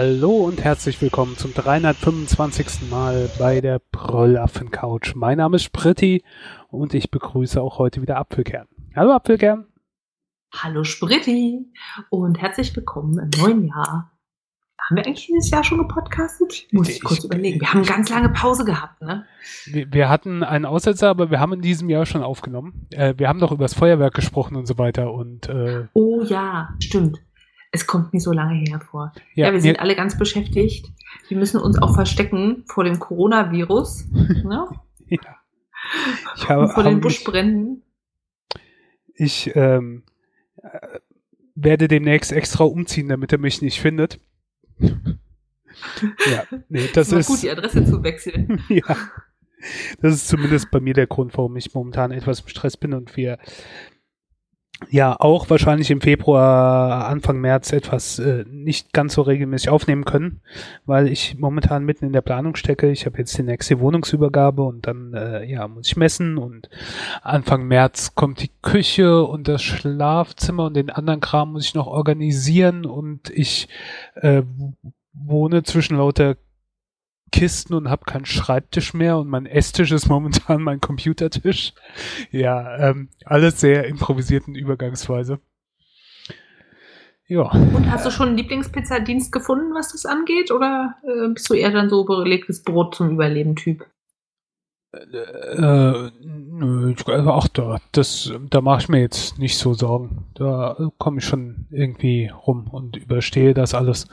Hallo und herzlich willkommen zum 325. Mal bei der Brüllaffen Couch. Mein Name ist Spritti und ich begrüße auch heute wieder Apfelkern. Hallo Apfelkern. Hallo Spritti und herzlich willkommen im neuen Jahr. Haben wir eigentlich dieses Jahr schon gepodcastet? Muss ich, Ich- kurz überlegen. Wir haben ganz lange Pause gehabt, ne? Wir, wir hatten einen Aussetzer, aber wir haben in diesem Jahr schon aufgenommen. Äh, wir haben doch über das Feuerwerk gesprochen und so weiter und äh, Oh ja, stimmt. Es kommt nicht so lange her vor. Ja, wir sind alle ganz beschäftigt. Wir müssen uns auch verstecken vor dem Coronavirus ne? ja. Ich habe, und vor den Buschbränden. ich ähm, äh, werde demnächst extra umziehen, damit er mich nicht findet. ja, nee, das ist gut, die Adresse zu wechseln. ja. Das ist zumindest bei mir der Grund, warum ich momentan etwas im Stress bin und wir ja auch wahrscheinlich im Februar, Anfang März etwas äh, nicht ganz so regelmäßig aufnehmen können, weil ich momentan mitten in der Planung stecke. Ich habe jetzt die nächste Wohnungsübergabe und dann äh, ja muss ich messen und Anfang März kommt die Küche und das Schlafzimmer und den anderen Kram muss ich noch organisieren und ich äh, wohne zwischen lauter Kisten und habe keinen Schreibtisch mehr und mein Esstisch ist momentan mein Computertisch. Ja, ähm, alles sehr improvisiert in Übergangsweise. Ja, Und hast du schon einen Lieblingspizzadienst gefunden, was das angeht? Oder äh, bist du eher dann so belegtes Brot zum Überleben-Typ? Äh, nö, ich- also ach da, das, da mache ich mir jetzt nicht so Sorgen. Da komme ich schon irgendwie rum und überstehe das alles.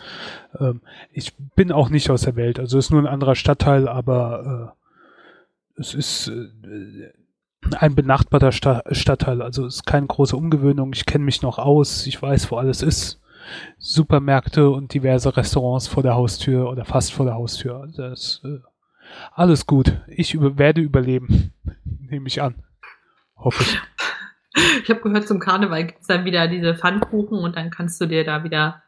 Ähm, ich bin auch nicht aus der Welt, also ist nur ein anderer Stadtteil, aber äh, es ist äh, ein benachbarter Sta Stadtteil, also es ist keine große Umgewöhnung. Ich kenne mich noch aus, ich weiß, wo alles ist. Supermärkte und diverse Restaurants vor der Haustür oder fast vor der Haustür. Das äh, alles gut. Ich über werde überleben, nehme ich an. Hoffe ich. Ich habe gehört, zum Karneval gibt es dann wieder diese Pfannkuchen und dann kannst du dir da wieder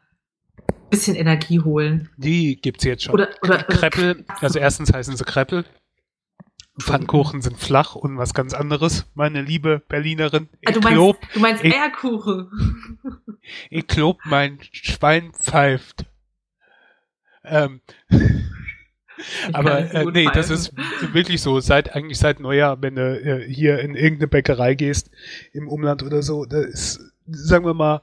ein bisschen Energie holen. Die gibt's jetzt schon. Oder, oder, Kreppel, also erstens heißen sie Kreppel. Pfannkuchen sind flach und was ganz anderes, meine liebe Berlinerin. Ah, Ich du, meinst, du meinst ich- Eierkuchen. ich glaub, mein Schwein pfeift. Ähm, Ich aber äh, nee, das ist wirklich so. Seit eigentlich seit Neujahr, wenn du äh, hier in irgendeine Bäckerei gehst im Umland oder so, da ist, sagen wir mal,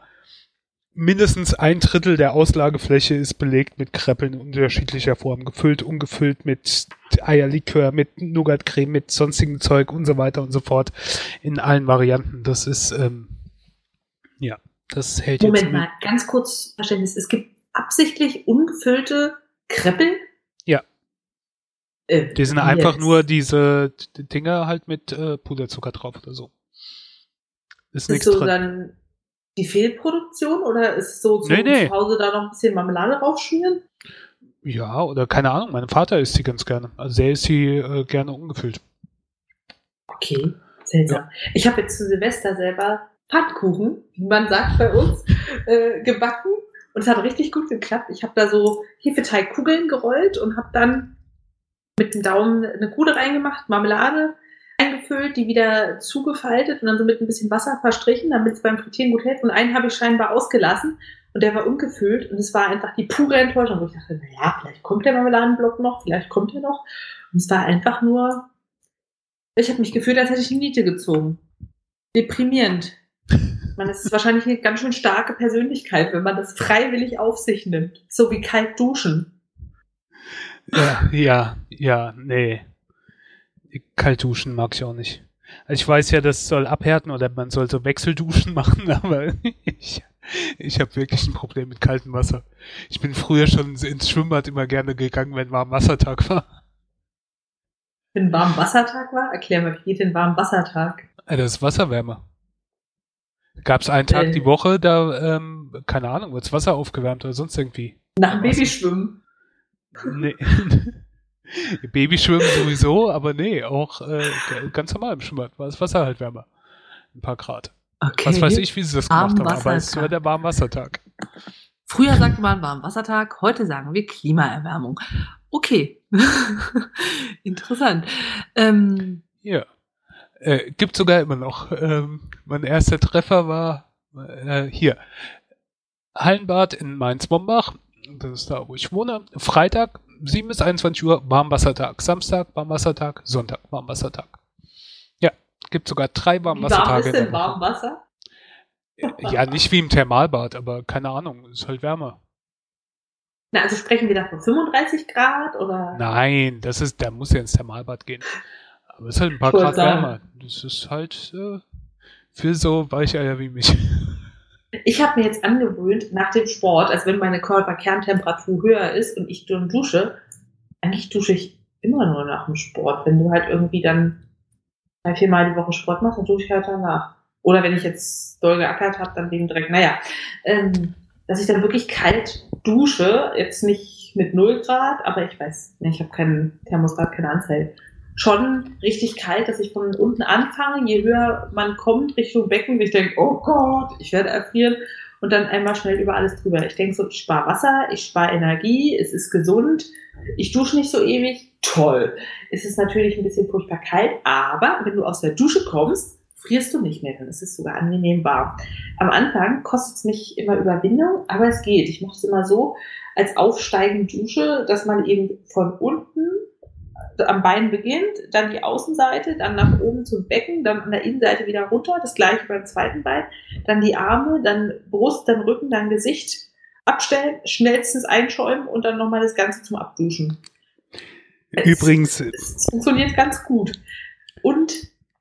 mindestens ein Drittel der Auslagefläche ist belegt mit Kreppeln unterschiedlicher Form, gefüllt, ungefüllt mit Eierlikör, mit Nougatcreme, mit sonstigem Zeug und so weiter und so fort in allen Varianten. Das ist ähm, ja, das hält jetzt Moment mal, ganz kurz Verständnis. Es gibt absichtlich ungefüllte Kreppel? Ja. Äh, Die sind einfach jetzt? nur diese Dinger halt mit äh, Puderzucker drauf oder so. Ist Ist nichts so dran. dann die Fehlproduktion oder ist es so zu, Nee, nee. zu Hause da noch ein bisschen Marmelade raufschmieren? Ja, oder keine Ahnung. Mein Vater isst die ganz gerne. Also der isst die äh, gerne ungefüllt. Okay, seltsam. Ich habe jetzt zu Silvester selber Pfannkuchen, wie man sagt bei uns, äh, gebacken. Und es hat richtig gut geklappt. Ich habe da so Hefeteigkugeln gerollt und habe dann mit dem Daumen eine Kude reingemacht, Marmelade eingefüllt, die wieder zugefaltet und dann so mit ein bisschen Wasser verstrichen, damit es beim Frittieren gut hält. Und einen habe ich scheinbar ausgelassen und der war ungefüllt und es war einfach die pure Enttäuschung, wo ich dachte, naja, vielleicht kommt der Marmeladenblock noch, vielleicht kommt er noch. Und es war einfach nur ich habe mich gefühlt, als hätte ich eine Niete gezogen. Deprimierend. Man ist wahrscheinlich eine ganz schön starke Persönlichkeit, wenn man das freiwillig auf sich nimmt. So wie kalt duschen. Ja, ja, ja, nee. Kalt duschen mag ich auch nicht. Also ich weiß ja, das soll abhärten oder man soll so Wechselduschen machen, aber ich, ich habe wirklich ein Problem mit kaltem Wasser. Ich bin früher schon ins Schwimmbad immer gerne gegangen, wenn warm Wassertag war. Wenn warm Wassertag war, erklär mal, wie geht denn warm Wassertag? Äh, Das ist Wasserwärme. Gab es einen Tag Äh. die Woche, da, ähm, keine Ahnung, wird das Wasser aufgewärmt oder sonst irgendwie. Nach dem? Babyschwimmen. Nee. Babyschwimmen sowieso, aber nee, auch äh, ganz normal im Schwimmbad war das Wasser halt wärmer. Ein paar Grad. Okay. Was weiß ich, wie sie das gemacht haben, aber es Warmwassertag. war der Warmwassertag. Früher sagte man warm Wassertag, heute sagen wir Klimaerwärmung. Okay. Interessant. Ähm, Ja. Äh, gibt sogar immer noch. Ähm, mein erster Treffer war äh, hier, Hallenbad in Mainz-Bombach, das ist da, wo ich wohne, Freitag 7 bis 21 Uhr Warmwassertag, Samstag Warmwassertag, Sonntag Warmwassertag. Ja, gibt sogar drei Warmwassertage. Wie warm ist denn Warmwasser? Ja, nicht wie im Thermalbad, aber keine Ahnung, ist halt wärmer. Na, also sprechen wir da von 35 Grad oder? Nein, das ist, der muss ja ins Thermalbad gehen. Aber es ist halt ein paar Grad wärmer. Das ist halt äh, für so Weicheier wie mich. Ich habe mir jetzt angewöhnt, nach dem Sport, also wenn meine Körperkerntemperatur höher ist und ich dann dusche, eigentlich dusche ich immer nur nach dem Sport. Wenn du halt irgendwie dann drei, vier Mal die Woche Sport machst, dann dusche ich halt danach. Oder wenn ich jetzt doll geackert habe, dann wegen direkt, naja, ähm, dass ich dann wirklich kalt dusche, jetzt nicht mit 0 Grad, aber ich weiß, ich habe keinen Thermostat, keine Anzahl schon richtig kalt, dass ich von unten anfange, je höher man kommt Richtung Becken, ich denke, oh Gott, ich werde erfrieren und dann einmal schnell über alles drüber. Ich denke so, ich spare Wasser, ich spare Energie, es ist gesund, ich dusche nicht so ewig, toll. Es ist natürlich ein bisschen furchtbar kalt, aber wenn du aus der Dusche kommst, frierst du nicht mehr, dann ist es sogar angenehm warm. Am Anfang kostet es mich immer Überwindung, aber es geht. Ich mache es immer so als aufsteigende Dusche, dass man eben von unten am Bein beginnt, dann die Außenseite, dann nach oben zum Becken, dann an der Innenseite wieder runter, das gleiche beim zweiten Bein, dann die Arme, dann Brust, dann Rücken, dann Gesicht abstellen, schnellstens einschäumen und dann nochmal das Ganze zum Abduschen. Übrigens. Es, es funktioniert ganz gut. Und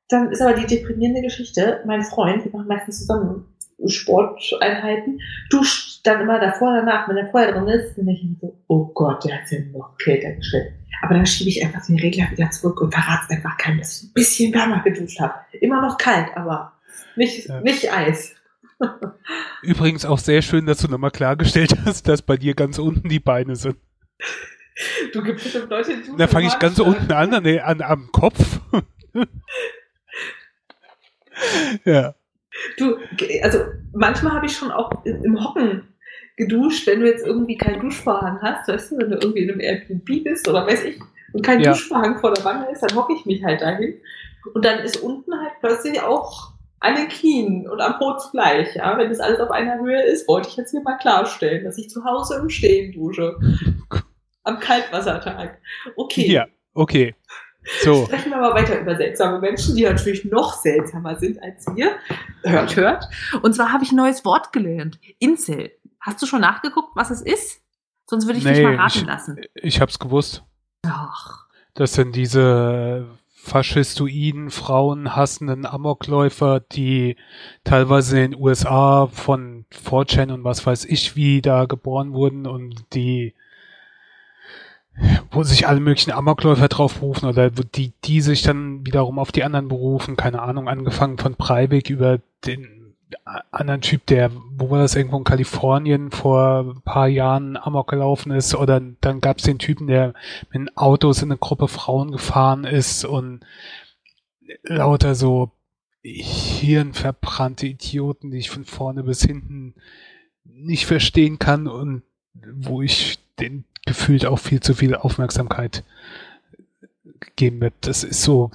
dann ist aber die deprimierende Geschichte, mein Freund, wir machen meistens zusammen Sporteinheiten, duscht dann immer davor, danach, wenn er vorher drin ist, dann denke ich mir so, oh Gott, der hat ja noch kälter gestellt. Aber dann schiebe ich einfach den Regler wieder zurück und verrate es einfach keinem, dass ich ein bisschen wärmer geduscht habe. Immer noch kalt, aber nicht, ja. nicht Eis. Übrigens auch sehr schön, dass du nochmal klargestellt hast, dass bei dir ganz unten die Beine sind. Du gibst bestimmt Leute, die Da fange ich ganz unten an, nee, an, am Kopf. ja. Du, also manchmal habe ich schon auch im Hocken geduscht, wenn du jetzt irgendwie keinen Duschvorhang hast, weißt du, wenn du irgendwie in einem Airbnb bist oder weiß ich, und kein ja. Duschvorhang vor der Wanne ist, dann hocke ich mich halt dahin. Und dann ist unten halt plötzlich auch an den Knien und am Po gleich. Ja? Wenn das alles auf einer Höhe ist, wollte ich jetzt hier mal klarstellen, dass ich zu Hause im Stehen dusche. Am Kaltwassertag. Okay. Ja, okay. So. Sprechen wir mal weiter über seltsame Menschen, die natürlich noch seltsamer sind als wir. Hört, hört. Und zwar habe ich ein neues Wort gelernt. Incel. Hast du schon nachgeguckt, was es ist? Sonst würde ich nee, dich mal raten ich, lassen. Ich hab's gewusst. Ach. Das sind diese faschistoiden, frauenhassenden Amokläufer, die teilweise in den USA von 4chan und was weiß ich wie da geboren wurden und die wo sich alle möglichen Amokläufer drauf berufen oder die, die sich dann wiederum auf die anderen berufen, keine Ahnung, angefangen von Breivik über den anderen Typ, der, wo war das irgendwo in Kalifornien vor ein paar Jahren Amok gelaufen ist, oder dann gab es den Typen, der mit Autos in eine Gruppe Frauen gefahren ist und lauter so hirnverbrannte Idioten, die ich von vorne bis hinten nicht verstehen kann und wo ich den gefühlt auch viel zu viel Aufmerksamkeit gegeben wird. Das ist so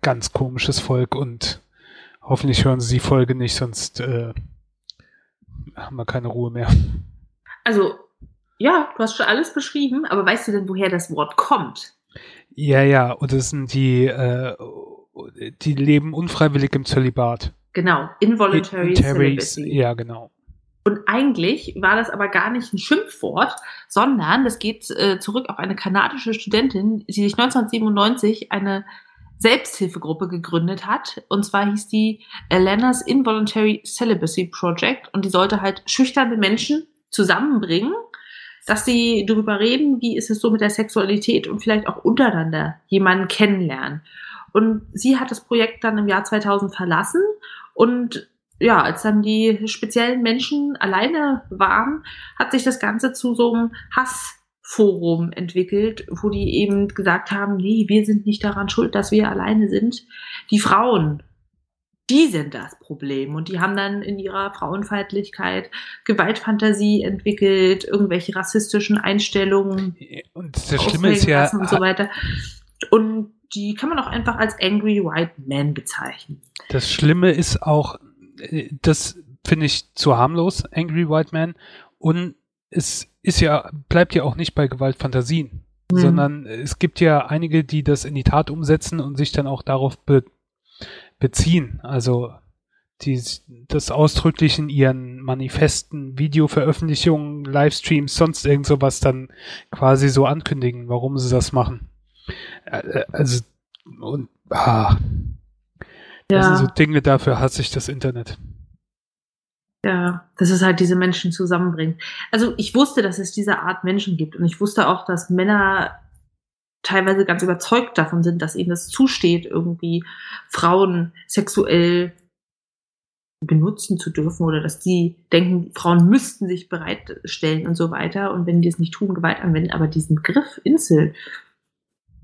ganz komisches Volk und Hoffentlich hören Sie die Folge nicht, sonst äh, haben wir keine Ruhe mehr. Also, ja, du hast schon alles beschrieben, aber weißt du denn, woher das Wort kommt? Ja, ja, und das sind die, äh, die leben unfreiwillig im Zölibat. Genau, involuntary celibacy. Ja, genau. Und eigentlich war das aber gar nicht ein Schimpfwort, sondern das geht äh, zurück auf eine kanadische Studentin, die sich 1997 eine Selbsthilfegruppe gegründet hat. Und zwar hieß die Elena's Involuntary Celibacy Project. Und die sollte halt schüchterne Menschen zusammenbringen, dass sie darüber reden, wie ist es so mit der Sexualität und vielleicht auch untereinander jemanden kennenlernen. Und sie hat das Projekt dann im Jahr 2000 verlassen und ja, als dann die speziellen Menschen alleine waren, hat sich das Ganze zu so einem Hass Forum entwickelt, wo die eben gesagt haben, nee, wir sind nicht daran schuld, dass wir alleine sind. Die Frauen, die sind das Problem. Und die haben dann in ihrer Frauenfeindlichkeit Gewaltfantasie entwickelt, irgendwelche rassistischen Einstellungen. Und das Schlimme ist ja. Und so weiter. Und die kann man auch einfach als Angry White Man bezeichnen. Das Schlimme ist auch, äh, dass finde ich zu harmlos, Angry White Man. Und es ist ja, bleibt ja auch nicht bei Gewaltfantasien, mhm. sondern es gibt ja einige, die das in die Tat umsetzen und sich dann auch darauf be beziehen. Also die das ausdrücklich in ihren Manifesten, Videoveröffentlichungen, Livestreams, sonst irgend sowas dann quasi so ankündigen, warum sie das machen. Also und ah, ja. das sind so Dinge, dafür hasse ich das Internet. Ja, dass es halt diese Menschen zusammenbringt. Also ich wusste, dass es diese Art Menschen gibt und ich wusste auch, dass Männer teilweise ganz überzeugt davon sind, dass ihnen das zusteht, irgendwie Frauen sexuell benutzen zu dürfen oder dass die denken, Frauen müssten sich bereitstellen und so weiter und wenn die es nicht tun, Gewalt anwenden. Aber diesen Griff Insel,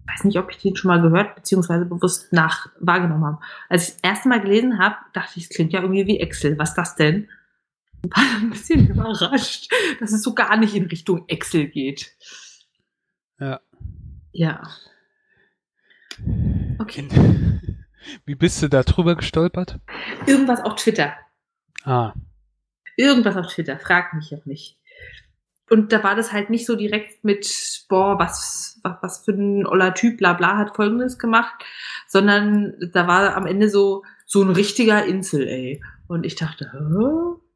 weiß nicht, ob ich den schon mal gehört beziehungsweise bewusst nach wahrgenommen habe. Als ich das erste Mal gelesen habe, dachte ich, es klingt ja irgendwie wie Excel. Was ist das denn? War ein bisschen überrascht, dass es so gar nicht in Richtung Excel geht. Ja. Ja. Okay. Wie bist du da drüber gestolpert? Irgendwas auf Twitter. Ah. Irgendwas auf Twitter, frag mich auch nicht. Und da war das halt nicht so direkt mit, boah, was, was, was für ein oller Typ, bla bla, hat folgendes gemacht, sondern da war am Ende so, so ein richtiger Insel, ey. Und ich dachte, Hä?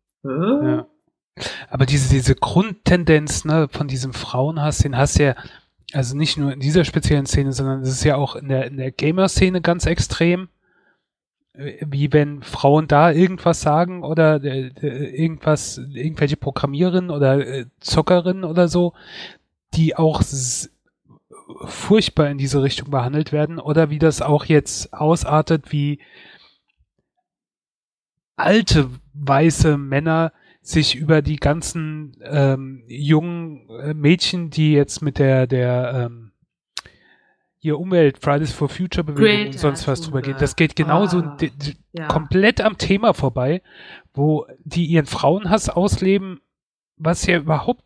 Aber diese, diese Grundtendenz ne, von diesem Frauenhass, den hast du ja, also nicht nur in dieser speziellen Szene, sondern es ist ja auch in der, in der Gamer-Szene ganz extrem. Äh, wie wenn Frauen da irgendwas sagen oder äh, irgendwas, irgendwelche Programmiererinnen oder äh, Zockerinnen oder so, die auch furchtbar in diese Richtung behandelt werden oder wie das auch jetzt ausartet, wie alte weiße Männer sich über die ganzen ähm, jungen äh, Mädchen, die jetzt mit der der ähm, hier Umwelt Fridays for Future Bewegung und sonst was drüber geht. Das geht genauso oh, ja. komplett am Thema vorbei, wo die ihren Frauenhass ausleben, was ja überhaupt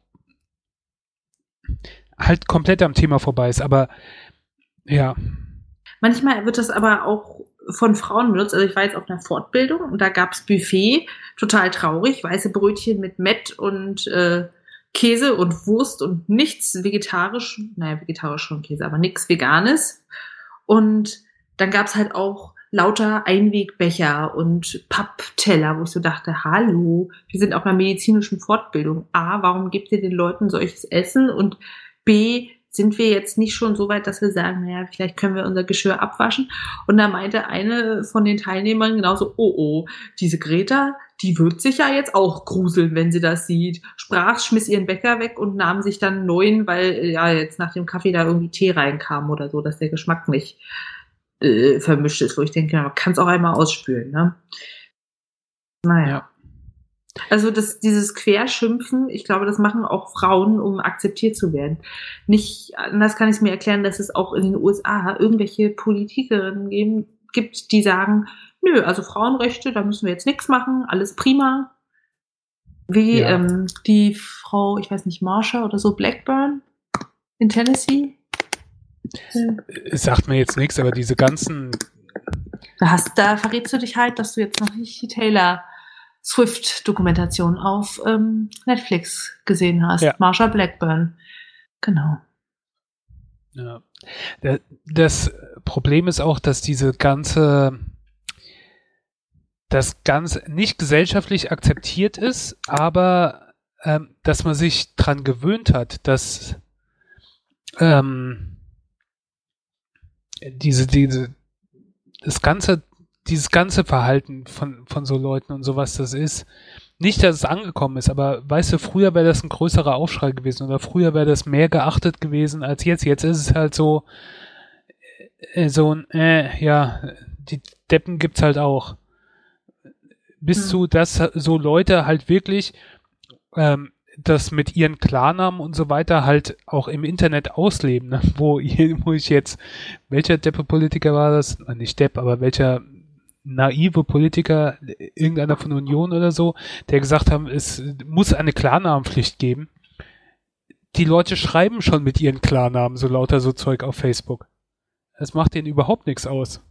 halt komplett am Thema vorbei ist. Aber ja. Manchmal wird das aber auch von Frauen benutzt. Also ich war jetzt auf einer Fortbildung und da gab's Buffet, total traurig, weiße Brötchen mit Mett und äh, Käse und Wurst und nichts vegetarisch, naja, vegetarisch schon Käse, aber nichts Veganes. Und dann gab's halt auch lauter Einwegbecher und Pappteller, wo ich so dachte, hallo, wir sind auf einer medizinischen Fortbildung. A, warum gebt ihr den Leuten solches Essen? Und B, sind wir jetzt nicht schon so weit, dass wir sagen, naja, vielleicht können wir unser Geschirr abwaschen. Und da meinte eine von den Teilnehmern genauso, oh oh, diese Greta, die wird sich ja jetzt auch gruseln, wenn sie das sieht. Sprach, schmiss ihren Bäcker weg und nahm sich dann einen neuen, weil ja jetzt nach dem Kaffee da irgendwie Tee reinkam oder so, dass der Geschmack nicht äh, vermischt ist. Wo ich denke, man kann es auch einmal ausspülen. Ne? Naja. Ja. Also das, dieses Querschimpfen, ich glaube, das machen auch Frauen, um akzeptiert zu werden. Nicht anders kann ich es mir erklären, dass es auch in den USA irgendwelche Politikerinnen geben, gibt, die sagen, nö, also Frauenrechte, da müssen wir jetzt nichts machen, alles prima. Wie ja. ähm, die Frau, ich weiß nicht, Marsha oder so, Blackburn in Tennessee. Es sagt mir jetzt nichts, aber diese ganzen. Da hast, da verrätst du dich halt, dass du jetzt noch nicht die Taylor Swift-Dokumentation auf ähm, Netflix gesehen hast. Ja. Marsha Blackburn. Genau. Ja. Das Problem ist auch, dass diese ganze das ganz nicht gesellschaftlich akzeptiert ist, aber ähm, dass man sich dran gewöhnt hat, dass ähm, diese, diese, das ganze dieses ganze Verhalten von, von so Leuten und sowas das ist, nicht, dass es angekommen ist, aber weißt du, früher wäre das ein größerer Aufschrei gewesen oder früher wäre das mehr geachtet gewesen als jetzt. Jetzt ist es halt so, äh, so ein, äh, ja, die Deppen gibt's halt auch. Bis hm. zu, dass so Leute halt wirklich ähm, das mit ihren Klarnamen und so weiter halt auch im Internet ausleben, ne? wo, wo ich jetzt, welcher Deppe-Politiker war das? Nicht Depp, aber welcher naive Politiker, irgendeiner von Union oder so, der gesagt haben, es muss eine Klarnamenpflicht geben. Die Leute schreiben schon mit ihren Klarnamen so lauter so Zeug auf Facebook. Es macht denen überhaupt nichts aus.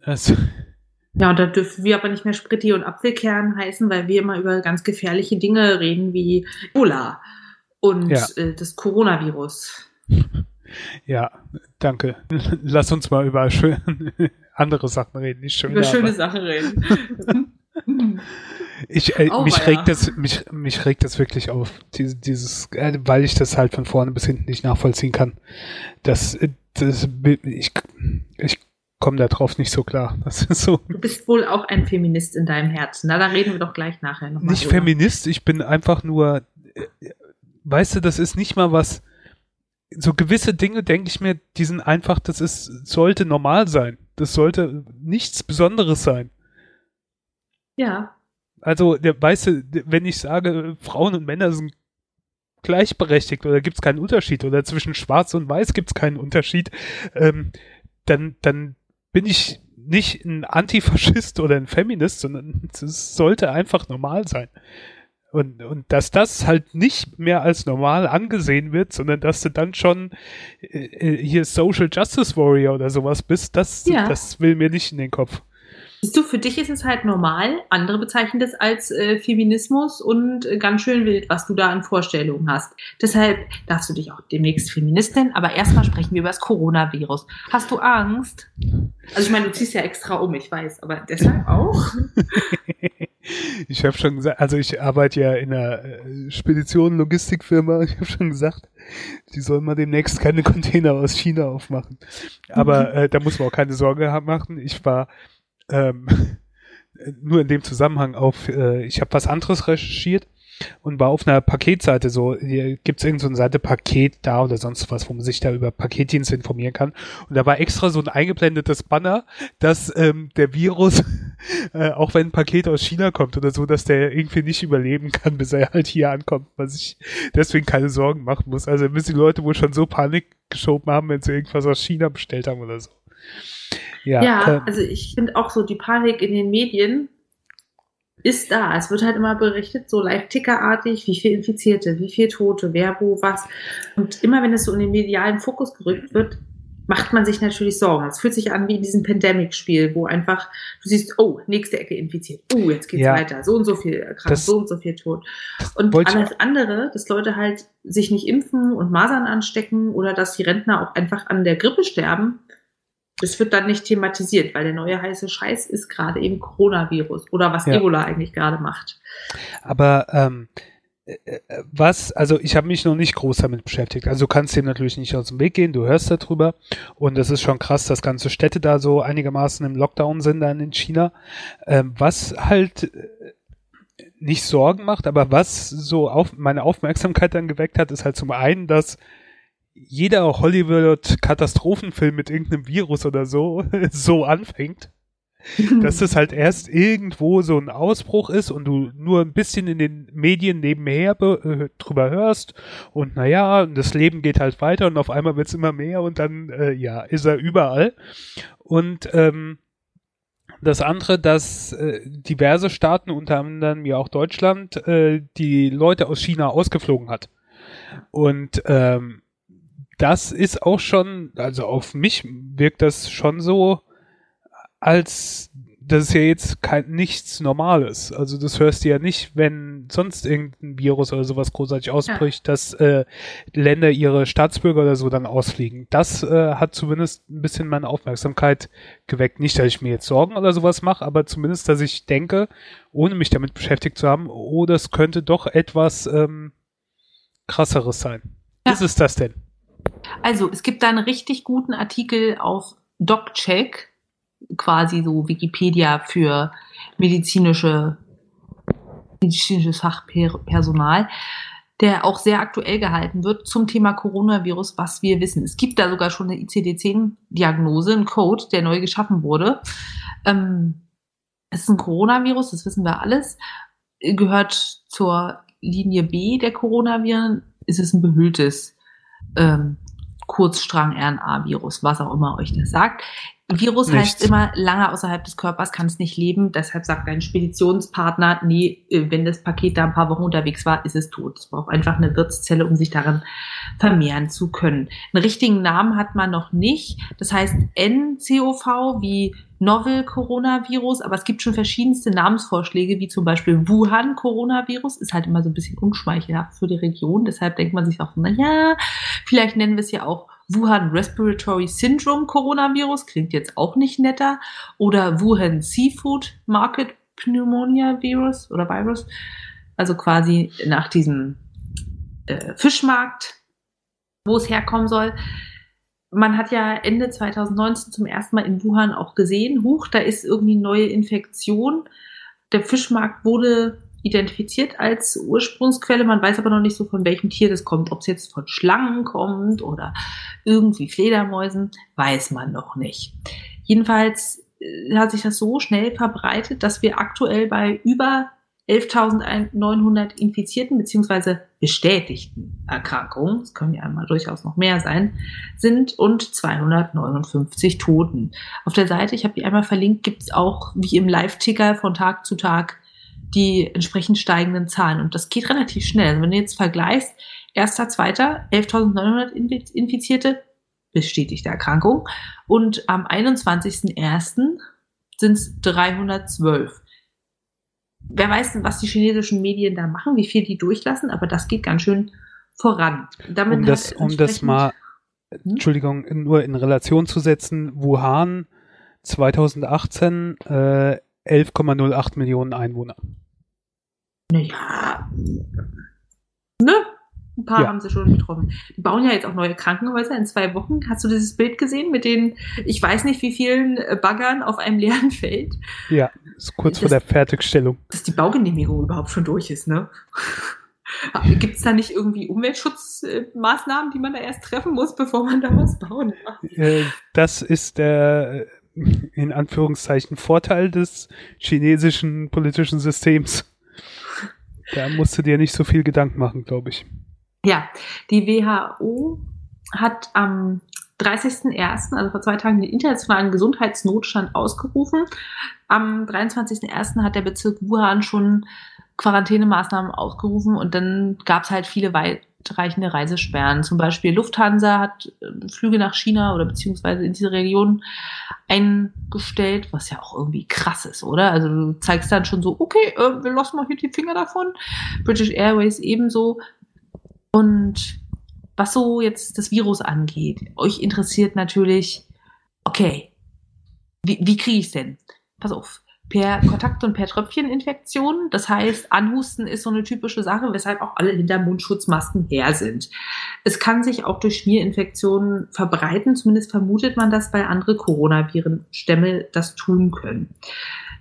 Es, Ja, und da dürfen wir aber nicht mehr Spritti und Apfelkern heißen, weil wir immer über ganz gefährliche Dinge reden wie Ebola und Ja. äh, das Coronavirus. Ja, danke. Lass uns mal über schön, andere Sachen reden, nicht schön. Über schöne Sachen reden. Ich, äh, mich Auweia. regt das, mich, mich regt das wirklich auf, diese, dieses, äh, weil ich das halt von vorne bis hinten nicht nachvollziehen kann. Das, äh, das, ich, ich komme da drauf nicht so klar. So, Du bist wohl auch ein Feminist in deinem Herzen. Na, da reden wir doch gleich nachher nochmal. nicht Feminist, ich bin einfach nur, äh, weißt du, das ist nicht mal was, so gewisse Dinge denke ich mir, die sind einfach, das ist, sollte normal sein. Das sollte nichts Besonderes sein. Ja, Also, der, weißt du, wenn ich sage, Frauen und Männer sind gleichberechtigt oder gibt es keinen Unterschied oder zwischen Schwarz und Weiß gibt es keinen Unterschied, ähm, dann, dann bin ich nicht ein Antifaschist oder ein Feminist, sondern es sollte einfach normal sein. Und, und dass das halt nicht mehr als normal angesehen wird, sondern dass du dann schon äh, äh, hier Social Justice Warrior oder sowas bist, das, Ja. das will mir nicht in den Kopf. Siehst du, für dich ist es halt normal. Andere bezeichnen das als äh, Feminismus und äh, ganz schön wild, was du da an Vorstellungen hast. Deshalb darfst du dich auch demnächst Feminist nennen, aber erstmal sprechen wir über das Coronavirus. Hast du Angst? Also ich meine, du ziehst ja extra um, ich weiß, aber deshalb auch? Ich habe schon gesagt, also ich arbeite ja in einer äh, Spedition Logistikfirma. Ich habe schon gesagt, die sollen mal demnächst keine Container aus China aufmachen. Aber äh, da muss man auch keine Sorge haben machen. Ich war ähm, nur in dem Zusammenhang auf, äh, ich habe was anderes recherchiert und war auf einer Paketseite so, hier gibt's irgend so eine Seite Paket da oder sonst was, wo man sich da über Paketdienste informieren kann. Und da war extra so ein eingeblendetes Banner, dass ähm, der Virus, äh, auch wenn ein Paket aus China kommt oder so, dass der irgendwie nicht überleben kann, bis er halt hier ankommt, was ich deswegen keine Sorgen machen muss. Also müssen die Leute wohl schon so Panik geschoben haben, wenn sie irgendwas aus China bestellt haben oder so. Ja, Ja, also ich finde auch so die Panik in den Medien ist da. Es wird halt immer berichtet, so live-tickerartig, wie viel Infizierte, wie viel Tote, wer, wo, was. Und immer wenn es so in den medialen Fokus gerückt wird, macht man sich natürlich Sorgen. Es fühlt sich an wie in diesem Pandemic-Spiel, wo einfach du siehst, oh, nächste Ecke infiziert. Oh, jetzt geht's Ja. weiter. So und so viel erkrankt, so und so viel tot. Und alles andere, dass Leute halt sich nicht impfen und Masern anstecken oder dass die Rentner auch einfach an der Grippe sterben, das wird dann nicht thematisiert, weil der neue heiße Scheiß ist gerade eben Coronavirus oder was Ja. Ebola eigentlich gerade macht. Aber ähm, äh, äh, was, also ich habe mich noch nicht groß damit beschäftigt. Also du kannst dem natürlich nicht aus dem Weg gehen, du hörst darüber und es ist schon krass, dass ganze Städte da so einigermaßen im Lockdown sind dann in China. Ähm, was halt äh, nicht Sorgen macht, aber was so auf meine Aufmerksamkeit dann geweckt hat, ist halt zum einen, dass jeder Hollywood-Katastrophenfilm mit irgendeinem Virus oder so so anfängt dass das halt erst irgendwo so ein Ausbruch ist und du nur ein bisschen in den Medien nebenher be- äh, drüber hörst und naja, das Leben geht halt weiter und auf einmal wird's immer mehr und dann, äh, ja, ist er überall. Und ähm, das andere, dass äh, diverse Staaten, unter anderem ja auch Deutschland, äh, die Leute aus China ausgeflogen hat. Und ähm, das ist auch schon, also auf mich wirkt das schon so, als das ist ja jetzt kein nichts Normales. Also das hörst du ja nicht, wenn sonst irgendein Virus oder sowas großartig ausbricht, dass äh, Länder ihre Staatsbürger oder so dann ausfliegen. Das äh, hat zumindest ein bisschen meine Aufmerksamkeit geweckt. Nicht, dass ich mir jetzt Sorgen oder sowas mache, aber zumindest, dass ich denke, ohne mich damit beschäftigt zu haben, oh, das könnte doch etwas ähm, krasseres sein. Ja. Ist es das denn? Also, es gibt da einen richtig guten Artikel auf DocCheck, quasi so Wikipedia für medizinische, medizinisches Fachpersonal, der auch sehr aktuell gehalten wird zum Thema Coronavirus, was wir wissen. Es gibt da sogar schon eine ICD-10-Diagnose, einen Code, der neu geschaffen wurde. Ähm, es ist ein Coronavirus, das wissen wir alles, gehört zur Linie B der Coronaviren, ist es ein behülltes ähm, Kurzstrang-RNA-Virus, was auch immer euch das sagt. Virus Nichts. heißt immer, lange außerhalb des Körpers kann es nicht leben. Deshalb sagt dein Speditionspartner, nee, äh, wenn das Paket da ein paar Wochen unterwegs war, ist es tot. Es braucht einfach eine Wirtszelle, um sich daran vermehren zu können. Einen richtigen Namen hat man noch nicht. Das heißt NCOV wie Novel Coronavirus, aber es gibt schon verschiedenste Namensvorschläge, wie zum Beispiel Wuhan Coronavirus, ist halt immer so ein bisschen unschmeichelhaft für die Region. Deshalb denkt man sich auch, na ja, vielleicht nennen wir es ja auch Wuhan Respiratory Syndrome Coronavirus, klingt jetzt auch nicht netter. Oder Wuhan Seafood Market Pneumonia Virus oder Virus. Also quasi nach diesem äh, Fischmarkt, wo es herkommen soll. Man hat ja Ende 2019 zum ersten Mal in Wuhan auch gesehen, huch, da ist irgendwie neue Infektion. Der Fischmarkt wurde identifiziert als Ursprungsquelle. Man weiß aber noch nicht so, von welchem Tier das kommt. Ob es jetzt von Schlangen kommt oder irgendwie Fledermäusen, weiß man noch nicht. Jedenfalls äh, hat sich das so schnell verbreitet, dass wir aktuell bei über 11.900 infizierten bzw. bestätigten Erkrankungen, es können ja einmal durchaus noch mehr sein, sind und 259 Toten. Auf der Seite, ich habe die einmal verlinkt, gibt es auch wie im Live-Ticker von Tag zu Tag die entsprechend steigenden Zahlen. Und das geht relativ schnell. Also wenn du jetzt vergleichst, erster, zweiter, 11.900 Infizierte, bestätigte Erkrankung. Und am 21.01. sind es 312. Wer weiß, was die chinesischen Medien da machen, wie viel die durchlassen, aber das geht ganz schön voran. Damit um das, um das mal, hm? Entschuldigung, nur in Relation zu setzen, Wuhan 2018 äh, 11,08 Millionen Einwohner. Naja, ne? Ein paar ja. haben sie schon getroffen. Die bauen ja jetzt auch neue Krankenhäuser in zwei Wochen. Hast du dieses Bild gesehen mit den, ich weiß nicht wie vielen äh, Baggern auf einem leeren Feld? Ja, ist kurz das, vor der Fertigstellung. Dass die Baugenehmigung überhaupt schon durch ist, ne? Gibt es da nicht irgendwie Umweltschutzmaßnahmen, die man da erst treffen muss, bevor man da was bauen kann? Äh, das ist der in Anführungszeichen Vorteil des chinesischen politischen Systems. Da musst du dir nicht so viel Gedanken machen, glaube ich. Ja, die WHO hat am 30.01., also vor zwei Tagen, den internationalen Gesundheitsnotstand ausgerufen. Am 23.01. hat der Bezirk Wuhan schon Quarantänemaßnahmen ausgerufen und dann gab es halt viele weitreichende Reisesperren. Zum Beispiel Lufthansa hat äh, Flüge nach China oder beziehungsweise in diese Region eingestellt, was ja auch irgendwie krass ist, oder? Also du zeigst dann schon so, okay, äh, wir lassen mal hier die Finger davon. British Airways ebenso. Und was so jetzt das Virus angeht, euch interessiert natürlich, okay, wie, wie kriege ich es denn? Pass auf, per Kontakt- und per Tröpfcheninfektion. Das heißt, Anhusten ist so eine typische Sache, weshalb auch alle hinter Mundschutzmasken her sind. Es kann sich auch durch Schmierinfektionen verbreiten. Zumindest vermutet man das, weil andere Coronavirenstämme das tun können.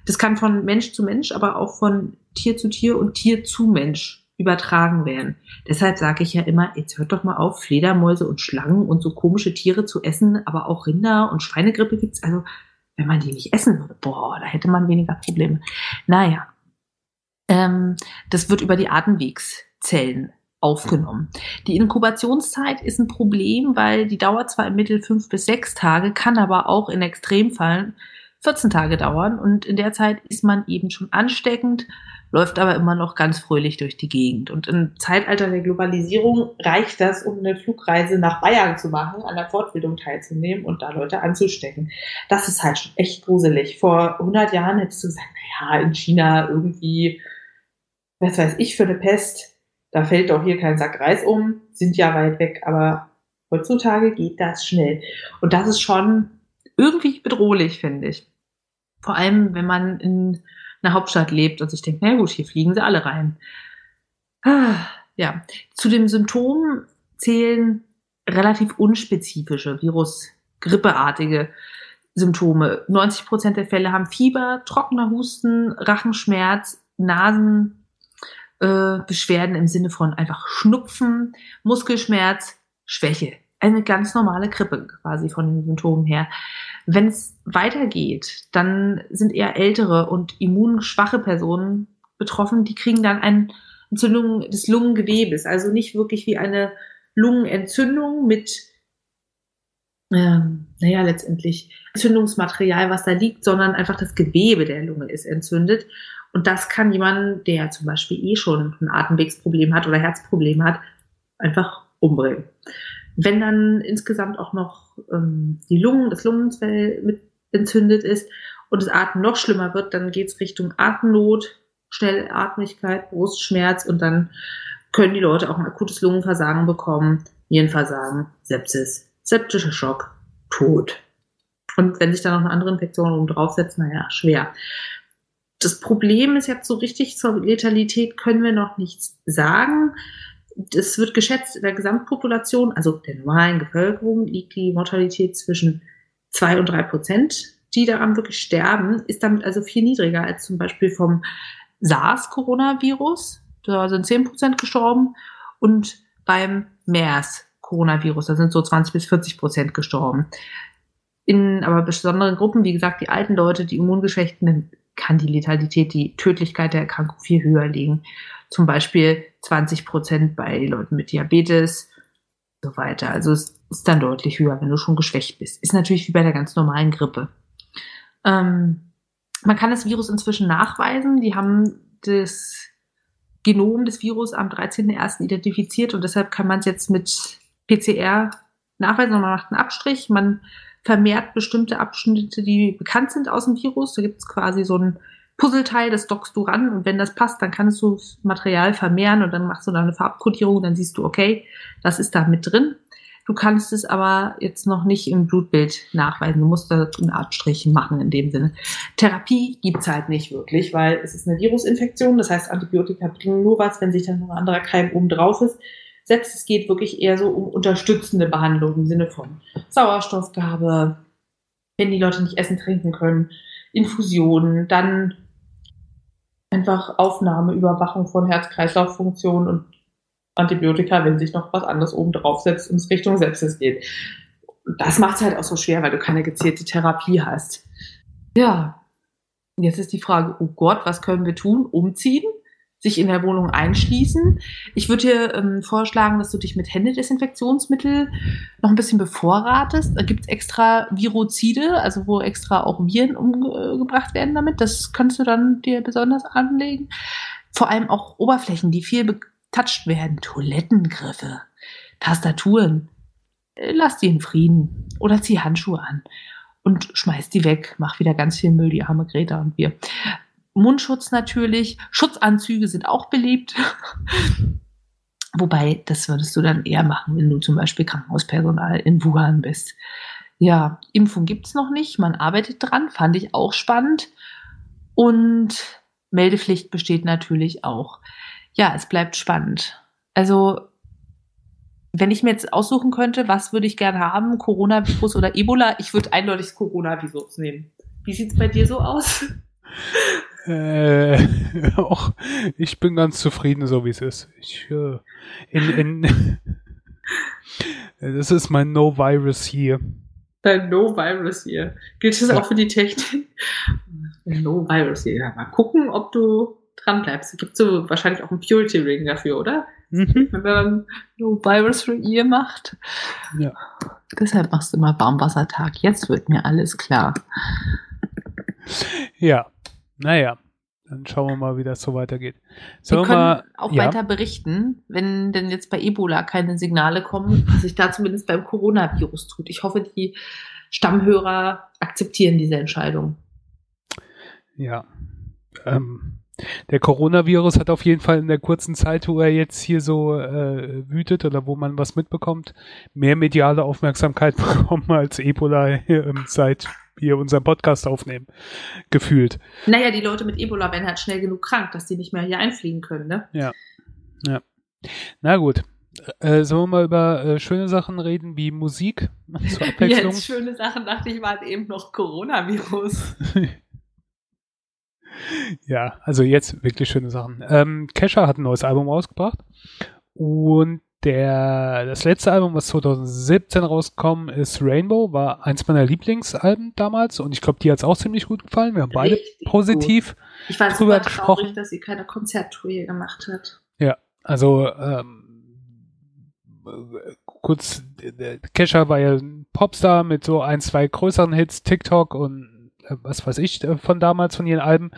Das kann von Mensch zu Mensch, aber auch von Tier zu Tier und Tier zu Mensch übertragen werden. Deshalb sage ich ja immer, jetzt hört doch mal auf, Fledermäuse und Schlangen und so komische Tiere zu essen, aber auch Rinder und Schweinegrippe gibt's. Also wenn man die nicht essen würde, boah, da hätte man weniger Probleme. Naja, ähm, das wird über die Atemwegszellen aufgenommen. Die Inkubationszeit ist ein Problem, weil die dauert zwar im Mittel fünf bis sechs Tage, kann aber auch in Extremfällen 14 Tage dauern und in der Zeit ist man eben schon ansteckend läuft aber immer noch ganz fröhlich durch die Gegend. Und im Zeitalter der Globalisierung reicht das, um eine Flugreise nach Bayern zu machen, an der Fortbildung teilzunehmen und da Leute anzustecken. Das ist halt schon echt gruselig. Vor 100 Jahren hättest du gesagt, naja, in China irgendwie, was weiß ich für eine Pest, da fällt doch hier kein Sack Reis um, sind ja weit weg, aber heutzutage geht das schnell. Und das ist schon irgendwie bedrohlich, finde ich. Vor allem, wenn man in einer Hauptstadt lebt und sich denkt, na gut, hier fliegen sie alle rein. Ah, ja, zu den Symptomen zählen relativ unspezifische Virus-Grippeartige Symptome. 90 Prozent der Fälle haben Fieber, trockener Husten, Rachenschmerz, Nasenbeschwerden äh, im Sinne von einfach Schnupfen, Muskelschmerz, Schwäche. Eine ganz normale Grippe quasi von den Symptomen her. Wenn es weitergeht, dann sind eher ältere und immunschwache Personen betroffen, die kriegen dann eine Entzündung des Lungengewebes, also nicht wirklich wie eine Lungenentzündung mit ähm, naja, letztendlich Entzündungsmaterial, was da liegt, sondern einfach das Gewebe der Lunge ist entzündet. Und das kann jemand, der zum Beispiel eh schon ein Atemwegsproblem hat oder Herzproblem hat, einfach umbringen. Wenn dann insgesamt auch noch ähm, die Lungen, das Lungenzell mit entzündet ist und das Atmen noch schlimmer wird, dann geht es Richtung Atemnot, Schnellatmigkeit, Brustschmerz und dann können die Leute auch ein akutes Lungenversagen bekommen, Nierenversagen, Sepsis, septischer Schock, Tod. Und wenn sich da noch eine andere Infektion oben draufsetzt, naja, schwer. Das Problem ist jetzt so richtig zur Letalität können wir noch nichts sagen. Es wird geschätzt, in der Gesamtpopulation, also der normalen Bevölkerung, liegt die Mortalität zwischen zwei und drei Prozent, die daran wirklich sterben, ist damit also viel niedriger als zum Beispiel vom SARS-Coronavirus. Da sind zehn Prozent gestorben. Und beim MERS-Coronavirus, da sind so 20 bis 40 Prozent gestorben. In aber besonderen Gruppen, wie gesagt, die alten Leute, die Immungeschwächten, kann die Letalität, die Tödlichkeit der Erkrankung viel höher liegen. Zum Beispiel 20 Prozent bei Leuten mit Diabetes und so weiter. Also es ist dann deutlich höher, wenn du schon geschwächt bist. Ist natürlich wie bei der ganz normalen Grippe. Ähm, man kann das Virus inzwischen nachweisen. Die haben das Genom des Virus am 13.01. identifiziert und deshalb kann man es jetzt mit PCR nachweisen. Man macht einen Abstrich, man vermehrt bestimmte Abschnitte, die bekannt sind aus dem Virus. Da gibt es quasi so ein Puzzleteil, das dockst du ran und wenn das passt, dann kannst du das Material vermehren und dann machst du da eine Farbkodierung, dann siehst du, okay, das ist da mit drin. Du kannst es aber jetzt noch nicht im Blutbild nachweisen. Du musst da eine Art Strich machen in dem Sinne. Therapie gibt's halt nicht wirklich, weil es ist eine Virusinfektion. Das heißt, Antibiotika bringen nur was, wenn sich dann noch ein anderer Keim oben drauf ist. Selbst es geht wirklich eher so um unterstützende Behandlung im Sinne von Sauerstoffgabe, wenn die Leute nicht essen, trinken können, Infusionen, dann einfach Aufnahme, Überwachung von Herz-Kreislauf-Funktion und Antibiotika, wenn sich noch was anderes oben drauf setzt und es Richtung Sepsis geht. Das macht es halt auch so schwer, weil du keine gezielte Therapie hast. Ja, jetzt ist die Frage, oh Gott, was können wir tun? Umziehen? Sich in der Wohnung einschließen? Ich würde dir ähm, vorschlagen, dass du dich mit Händedesinfektionsmittel noch ein bisschen bevorratest. Da gibt es extra Virozide, also wo extra auch Viren umgebracht werden damit. Das kannst du dann dir besonders anlegen. Vor allem auch Oberflächen, die viel touched werden, Toilettengriffe, Tastaturen. Äh, lass die in Frieden oder zieh Handschuhe an und schmeiß die weg. Mach wieder ganz viel Müll, die arme Greta und wir. Mundschutz natürlich. Schutzanzüge sind auch beliebt. Wobei, das würdest du dann eher machen, wenn du zum Beispiel Krankenhauspersonal in Wuhan bist. Ja, Impfung gibt's noch nicht. Man arbeitet dran. Fand ich auch spannend. Und Meldepflicht besteht natürlich auch ja, es bleibt spannend. Also, wenn ich mir jetzt aussuchen könnte, was würde ich gerne haben, Coronavirus oder Ebola, ich würde eindeutig das Coronavirus nehmen. Wie sieht's bei dir so aus? Äh, auch, ich bin ganz zufrieden, so wie es ist. Ich, äh, in, in, das ist mein No-Virus hier. Dein No-Virus hier. Gilt das ja. auch für die Technik? No-Virus hier. Mal gucken, ob du dran bleibst. Gibt so wahrscheinlich auch einen Purity Ring dafür, oder? Mhm. Wenn man No Virus for Ear macht. Ja. Deshalb machst du immer Baumwassertag. Jetzt wird mir alles klar. Ja, naja. Dann schauen wir mal, wie das so weitergeht. Sollen wir können mal, auch ja. weiter berichten, wenn denn jetzt bei Ebola keine Signale kommen, was sich da zumindest beim Coronavirus tut. Ich hoffe, die Stammhörer akzeptieren diese Entscheidung. Ja. Ähm, der Coronavirus hat auf jeden Fall in der kurzen Zeit, wo er jetzt hier so äh, wütet oder wo man was mitbekommt, mehr mediale Aufmerksamkeit bekommen als Ebola hier, ähm, seit wir unseren Podcast aufnehmen, gefühlt. Naja, die Leute mit Ebola werden halt schnell genug krank, dass die nicht mehr hier einfliegen können, ne? Ja. Ja. Na gut. Äh, sollen wir mal über äh, schöne Sachen reden, wie Musik zur Abwechslung? Jetzt schöne Sachen, dachte ich, waren eben noch Coronavirus. ja, also jetzt wirklich schöne Sachen. Ähm, Kesha hat ein neues Album rausgebracht und der, das letzte Album, was 2017 rausgekommen ist, Rainbow, war eins meiner Lieblingsalben damals und ich glaube, die hat es auch ziemlich gut gefallen. Wir haben beide Richtig positiv gut. ich war drüber gesprochen. Traurig, dass sie keine Konzerttour gemacht hat. Ja, also ähm, kurz, Kesha war ja ein Popstar mit so ein, zwei größeren Hits, TikTok und äh, was weiß ich äh, von damals, von ihren Alben.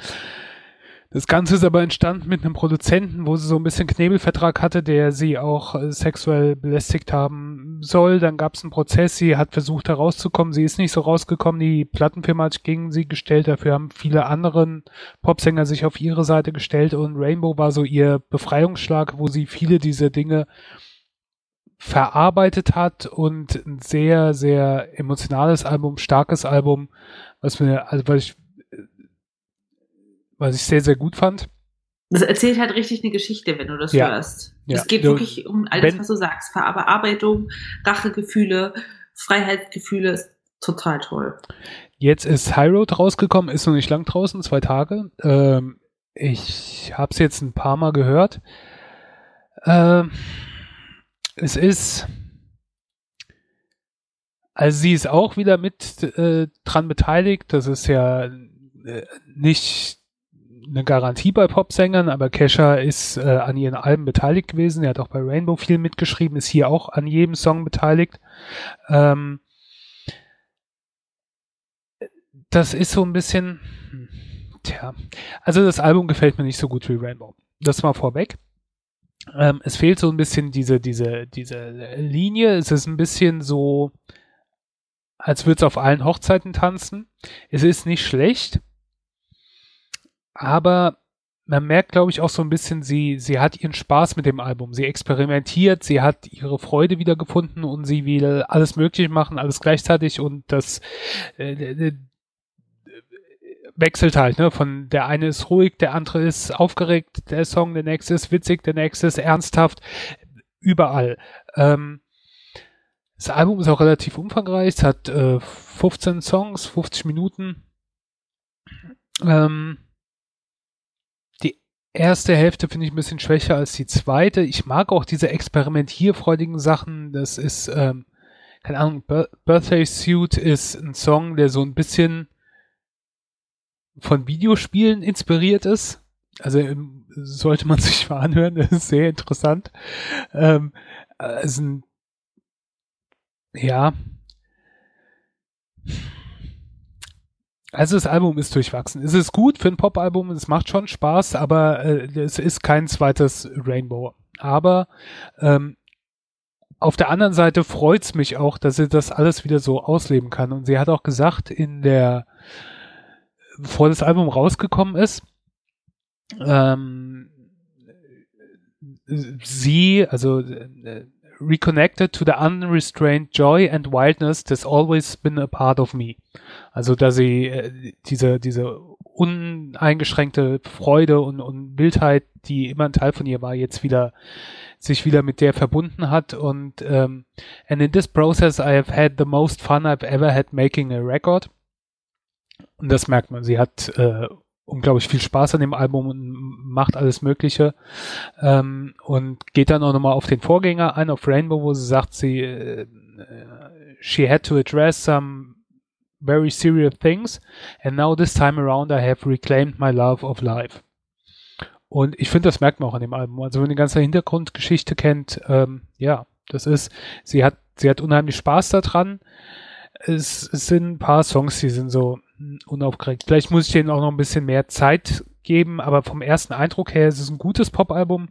Das Ganze ist aber entstanden mit einem Produzenten, wo sie so ein bisschen Knebelvertrag hatte, der sie auch äh, sexuell belästigt haben soll. Dann gab es einen Prozess, sie hat versucht da rauszukommen, sie ist nicht so rausgekommen, die Plattenfirma hat sich gegen sie gestellt, dafür haben viele anderen Popsänger sich auf ihre Seite gestellt. Und Rainbow war so ihr Befreiungsschlag, wo sie viele dieser Dinge verarbeitet hat. Und ein sehr, sehr emotionales Album, starkes Album, was mir, also weil ich was ich sehr, sehr gut fand. Das erzählt halt richtig eine Geschichte, wenn du das ja. hörst. Es ja. geht du, wirklich um alles, wenn, was du sagst. Verarbeitung, Rachegefühle, Freiheitsgefühle, ist total toll. Jetzt ist High Road rausgekommen, ist noch nicht lang draußen, zwei Tage. Ähm, ich habe es jetzt ein paar Mal gehört. Ähm, es ist, also sie ist auch wieder mit äh, dran beteiligt. Das ist ja äh, nicht eine Garantie bei Popsängern, aber Kesha ist äh, an ihren Alben beteiligt gewesen. Er hat auch bei Rainbow viel mitgeschrieben, ist hier auch an jedem Song beteiligt. Ähm, das ist so ein bisschen, hm, tja, also das Album gefällt mir nicht so gut wie Rainbow. Das mal vorweg. Ähm, es fehlt so ein bisschen diese, diese, diese Linie. Es ist ein bisschen so, als würde es auf allen Hochzeiten tanzen. Es ist nicht schlecht, aber man merkt, glaube ich, auch so ein bisschen, sie, sie hat ihren Spaß mit dem Album. Sie experimentiert, sie hat ihre Freude wiedergefunden und sie will alles möglich machen, alles gleichzeitig und das äh, wechselt halt, ne? Von der eine ist ruhig, der andere ist aufgeregt, der Song, der nächste ist witzig, der nächste ist ernsthaft, überall. Ähm, das Album ist auch relativ umfangreich, es hat äh, 15 Songs, 50 Minuten. Ähm, erste Hälfte finde ich ein bisschen schwächer als die zweite. Ich mag auch diese experimentierfreudigen Sachen. Das ist, ähm, keine Ahnung, Birthday Suit ist ein Song, der so ein bisschen von Videospielen inspiriert ist. Also ähm, sollte man sich mal anhören, das ist sehr interessant. Ähm, also ja, also das Album ist durchwachsen. Es ist gut für ein Pop-Album, es macht schon Spaß, aber äh, es ist kein zweites Rainbow. Aber ähm, auf der anderen Seite freut's mich auch, dass sie das alles wieder so ausleben kann. Und sie hat auch gesagt, in der, bevor das Album rausgekommen ist, ähm, sie, also äh, reconnected to the unrestrained joy and wildness that's always been a part of me. Also, dass sie äh, diese, diese uneingeschränkte Freude und, und Wildheit, die immer ein Teil von ihr war, jetzt wieder sich wieder mit der verbunden hat und ähm, and in this process I have had the most fun I've ever had making a record. Und das merkt man. Sie hat äh, unglaublich viel Spaß an dem Album und macht alles Mögliche. Ähm, und geht dann auch nochmal auf den Vorgänger ein, auf Rainbow, wo sie sagt, sie äh, she had to address some very serious things and now this time around I have reclaimed my love of life. Und ich finde, das merkt man auch an dem Album. Also wenn ihr die ganze Hintergrundgeschichte kennt, ähm, ja, das ist, sie hat, sie hat unheimlich Spaß daran. Es, es sind ein paar Songs, die sind so, unaufgeregt. Vielleicht muss ich denen auch noch ein bisschen mehr Zeit geben, aber vom ersten Eindruck her ist es ein gutes Pop-Album,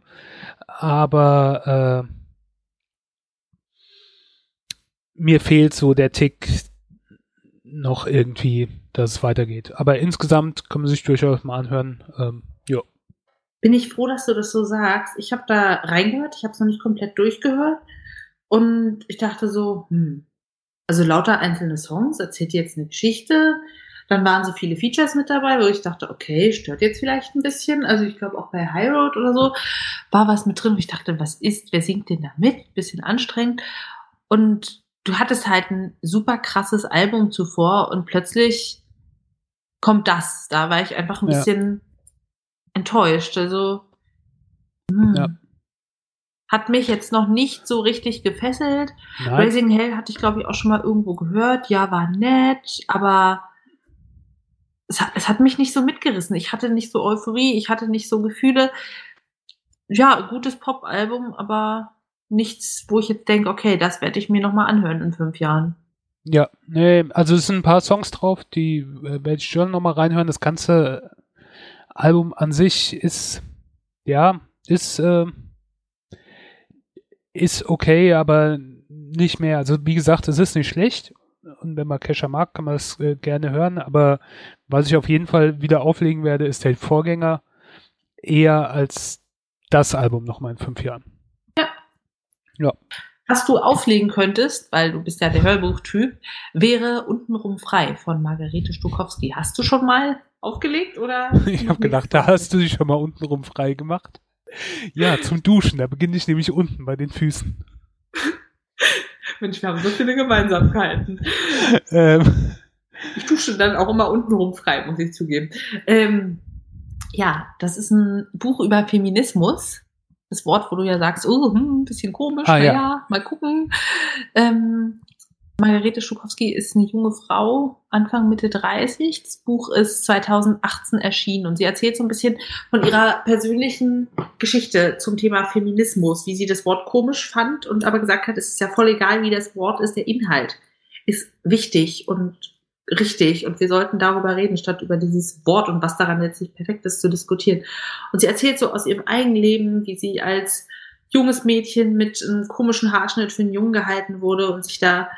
aber äh, mir fehlt so der Tick noch irgendwie, dass es weitergeht. Aber insgesamt kann man sich durchaus mal anhören. Ähm, ja. Bin ich froh, dass du das so sagst. Ich habe da reingehört, ich habe es noch nicht komplett durchgehört und ich dachte so, hm, also lauter einzelne Songs, erzählt jetzt eine Geschichte, dann waren so viele Features mit dabei, wo ich dachte, okay, stört jetzt vielleicht ein bisschen. Also ich glaube auch bei High Road oder so war was mit drin, wo ich dachte, was ist, wer singt denn da mit? Bisschen anstrengend. Und du hattest halt ein super krasses Album zuvor und plötzlich kommt das. Da war ich einfach ein ja. bisschen enttäuscht. Also hm. ja. hat mich jetzt noch nicht so richtig gefesselt. Nein. Raising Hell hatte ich, glaube ich, auch schon mal irgendwo gehört. Ja, war nett, aber es hat, es hat mich nicht so mitgerissen. Ich hatte nicht so Euphorie, ich hatte nicht so Gefühle. Ja, gutes Pop-Album, aber nichts, wo ich jetzt denke, okay, das werde ich mir nochmal anhören in fünf Jahren. Ja, nee, also es sind ein paar Songs drauf, die äh, werde ich schon nochmal reinhören. Das ganze Album an sich ist, ja, ist, äh, ist okay, aber nicht mehr. Also wie gesagt, es ist nicht schlecht. Und wenn man Kesha mag, kann man es äh, gerne hören. Aber was ich auf jeden Fall wieder auflegen werde, ist der Vorgänger eher als das Album nochmal in fünf Jahren. Ja. Ja. Was du auflegen könntest, weil du bist ja der Hörbuchtyp, wäre Untenrum frei von Margarete Stukowski. Hast du schon mal aufgelegt oder? Ich habe gedacht, da hast du dich schon mal untenrum frei gemacht. Ja, zum Duschen, da beginne ich nämlich unten bei den Füßen. Mensch, wir haben so viele Gemeinsamkeiten. Ähm. Ich dusche dann auch immer untenrum frei, muss ich zugeben. Ähm, ja, das ist ein Buch über Feminismus. Das Wort, wo du ja sagst, oh, hm, ein bisschen komisch, ah, naja, ja. mal gucken. Ähm, Margarete Schukowski ist eine junge Frau, Anfang Mitte 30. Das Buch ist 2018 erschienen und sie erzählt so ein bisschen von ihrer persönlichen Geschichte zum Thema Feminismus, wie sie das Wort komisch fand und aber gesagt hat, es ist ja voll egal, wie das Wort ist, der Inhalt ist wichtig und richtig und wir sollten darüber reden, statt über dieses Wort und was daran letztlich perfekt ist zu diskutieren. Und sie erzählt so aus ihrem eigenen Leben, wie sie als junges Mädchen mit einem komischen Haarschnitt für einen Jungen gehalten wurde und sich da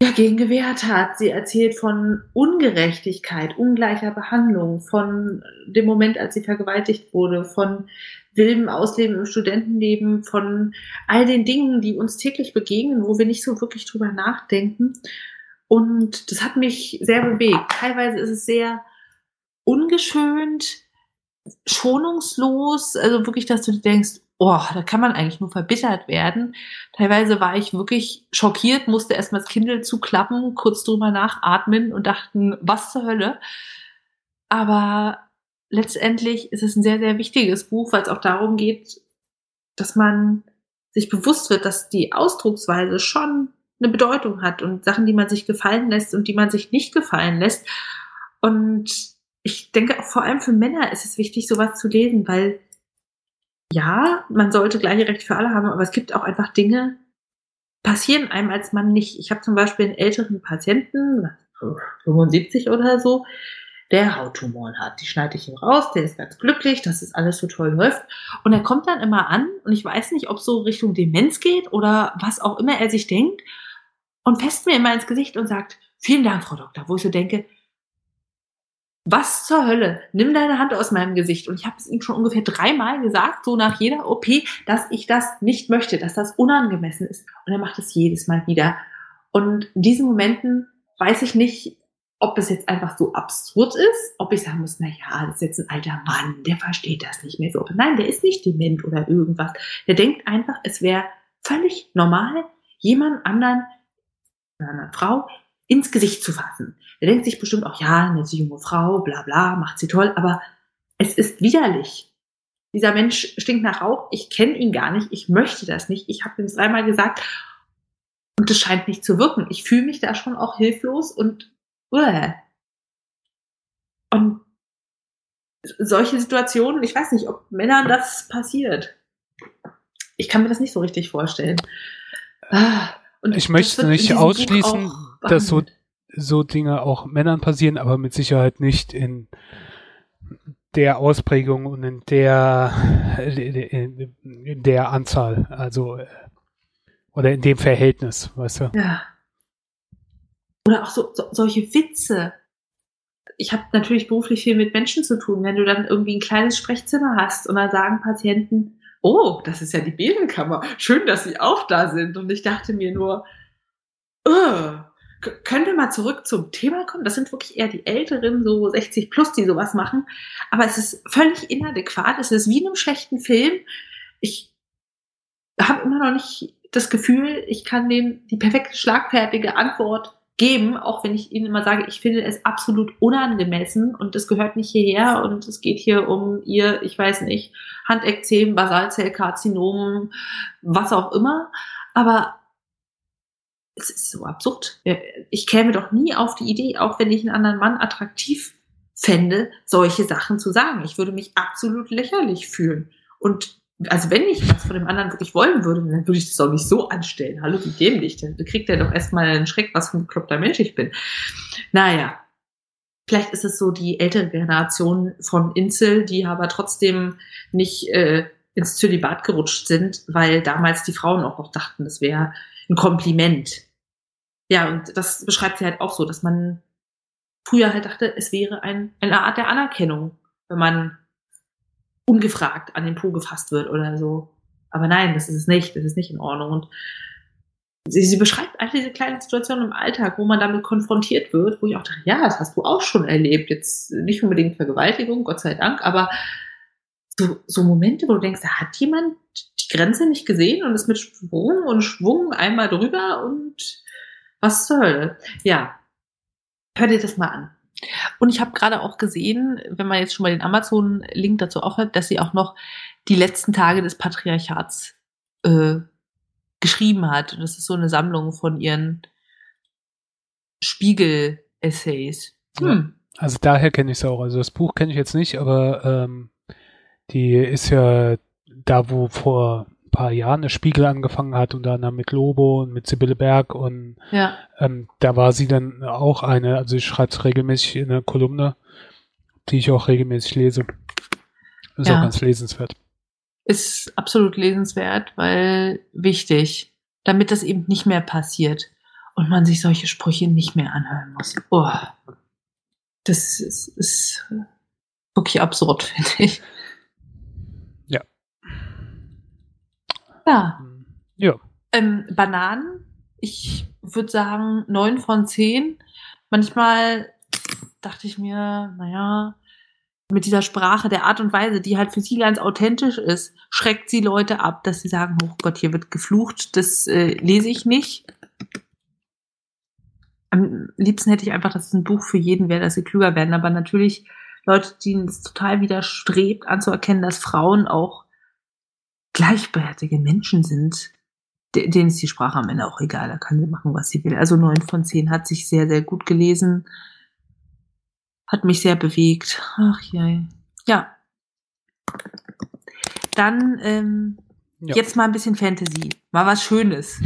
dagegen gewehrt hat. Sie erzählt von Ungerechtigkeit, ungleicher Behandlung, von dem Moment, als sie vergewaltigt wurde, von wildem Ausleben im Studentenleben, von all den Dingen, die uns täglich begegnen, wo wir nicht so wirklich drüber nachdenken. Und das hat mich sehr bewegt. Teilweise ist es sehr ungeschönt, schonungslos, also wirklich, dass du denkst, oh, da kann man eigentlich nur verbittert werden. Teilweise war ich wirklich schockiert, musste erstmal das Kindle zuklappen, kurz drüber nachatmen und dachten, was zur Hölle. Aber letztendlich ist es ein sehr, sehr wichtiges Buch, weil es auch darum geht, dass man sich bewusst wird, dass die Ausdrucksweise schon eine Bedeutung hat und Sachen, die man sich gefallen lässt und die man sich nicht gefallen lässt. Und ich denke, vor allem für Männer ist es wichtig, sowas zu lesen, weil ja, man sollte gleiche Rechte für alle haben, aber es gibt auch einfach Dinge, passieren einem als Mann nicht. Ich habe zum Beispiel einen älteren Patienten, 75 oder so, der Hauttumoren hat. Die schneide ich ihm raus, der ist ganz glücklich, dass es alles so toll läuft. Und er kommt dann immer an und ich weiß nicht, ob so Richtung Demenz geht oder was auch immer er sich denkt und fest mir immer ins Gesicht und sagt, vielen Dank, Frau Doktor, wo ich so denke, was zur Hölle? Nimm deine Hand aus meinem Gesicht. Und ich habe es ihm schon ungefähr dreimal gesagt, so nach jeder OP, dass ich das nicht möchte, dass das unangemessen ist. Und er macht es jedes Mal wieder. Und in diesen Momenten weiß ich nicht, ob es jetzt einfach so absurd ist, ob ich sagen muss, na ja, das ist jetzt ein alter Mann, der versteht das nicht mehr so. Nein, der ist nicht dement oder irgendwas. Der denkt einfach, es wäre völlig normal, jemand anderen, einer Frau, ins Gesicht zu fassen. Der denkt sich bestimmt auch, ja, eine junge Frau, bla bla, macht sie toll, aber es ist widerlich. Dieser Mensch stinkt nach Rauch, ich kenne ihn gar nicht, ich möchte das nicht, ich habe ihm dreimal gesagt und es scheint nicht zu wirken. Ich fühle mich da schon auch hilflos und uh. und solche Situationen, ich weiß nicht, ob Männern das passiert. Ich kann mir das nicht so richtig vorstellen. Ah, und ich möchte nicht ausschließen, dass so, so Dinge auch Männern passieren, aber mit Sicherheit nicht in der Ausprägung und in der, in der Anzahl, also oder in dem Verhältnis, weißt du? Ja. Oder auch so, so solche Witze. Ich habe natürlich beruflich viel mit Menschen zu tun. Wenn du dann irgendwie ein kleines Sprechzimmer hast und dann sagen Patienten, oh, das ist ja die Besenkammer. Schön, dass Sie auch da sind. Und ich dachte mir nur, uh, können wir mal zurück zum Thema kommen? Das sind wirklich eher die Älteren, so 60 plus, die sowas machen. Aber es ist völlig inadäquat. Es ist wie in einem schlechten Film. Ich habe immer noch nicht das Gefühl, ich kann denen die perfekte schlagfertige Antwort geben, auch wenn ich ihnen immer sage, ich finde es absolut unangemessen und es gehört nicht hierher und es geht hier um ihr, ich weiß nicht, Handekzem, Basalzellkarzinom, was auch immer. Aber es ist so absurd. Ich käme doch nie auf die Idee, auch wenn ich einen anderen Mann attraktiv fände, solche Sachen zu sagen. Ich würde mich absolut lächerlich fühlen. Und also wenn ich was von dem anderen wirklich wollen würde, dann würde ich das auch nicht so anstellen. Hallo, wie dämlich. Dann kriegt er doch erstmal einen Schreck, was für ein bekloppter Mensch ich bin. Naja. Vielleicht ist es so die ältere Generation von Insel, die aber trotzdem nicht äh, ins Zölibat gerutscht sind, weil damals die Frauen auch noch dachten, das wäre ein Kompliment. Ja, und das beschreibt sie halt auch so, dass man früher halt dachte, es wäre ein, eine Art der Anerkennung, wenn man ungefragt an den Po gefasst wird oder so. Aber nein, das ist es nicht, das ist nicht in Ordnung. Und sie, sie beschreibt all diese kleinen Situationen im Alltag, wo man damit konfrontiert wird, wo ich auch dachte, ja, das hast du auch schon erlebt. Jetzt nicht unbedingt Vergewaltigung, Gott sei Dank, aber so, so Momente, wo du denkst, da hat jemand die Grenze nicht gesehen und ist mit Sprung und Schwung einmal drüber und was zur Hölle. Ja, hör dir das mal an. Und ich habe gerade auch gesehen, wenn man jetzt schon mal den Amazon-Link dazu aufhört, dass sie auch noch die letzten Tage des Patriarchats äh, geschrieben hat. Und das ist so eine Sammlung von ihren Spiegel-Essays. Hm. Ja, also daher kenne ich es auch. Also das Buch kenne ich jetzt nicht, aber ähm, die ist ja da, wo vor paar Jahren der Spiegel angefangen hat und dann mit Lobo und mit Sibylle Berg und ja. ähm, da war sie dann auch eine, also ich schreibe es regelmäßig in einer Kolumne, die ich auch regelmäßig lese. Ist ja. auch ganz lesenswert. Ist absolut lesenswert, weil wichtig, damit das eben nicht mehr passiert und man sich solche Sprüche nicht mehr anhören muss. Oh, das ist, ist wirklich absurd, finde ich. Ja. Ja. Ähm, Bananen, ich würde sagen neun von zehn. Manchmal dachte ich mir, naja, mit dieser Sprache, der Art und Weise, die halt für sie ganz authentisch ist, schreckt sie Leute ab, dass sie sagen, oh Gott, hier wird geflucht, das äh, lese ich nicht. Am liebsten hätte ich einfach, dass es ein Buch für jeden wäre, dass sie klüger werden. Aber natürlich Leute, denen es total widerstrebt, anzuerkennen, dass Frauen auch gleichberechtigte Menschen sind, denen ist die Sprache am Ende auch egal, da kann sie machen, was sie will. Also neun von zehn hat sich sehr, sehr gut gelesen, hat mich sehr bewegt. Ach ja, ja. Dann ähm, ja. jetzt mal ein bisschen Fantasy, mal was Schönes.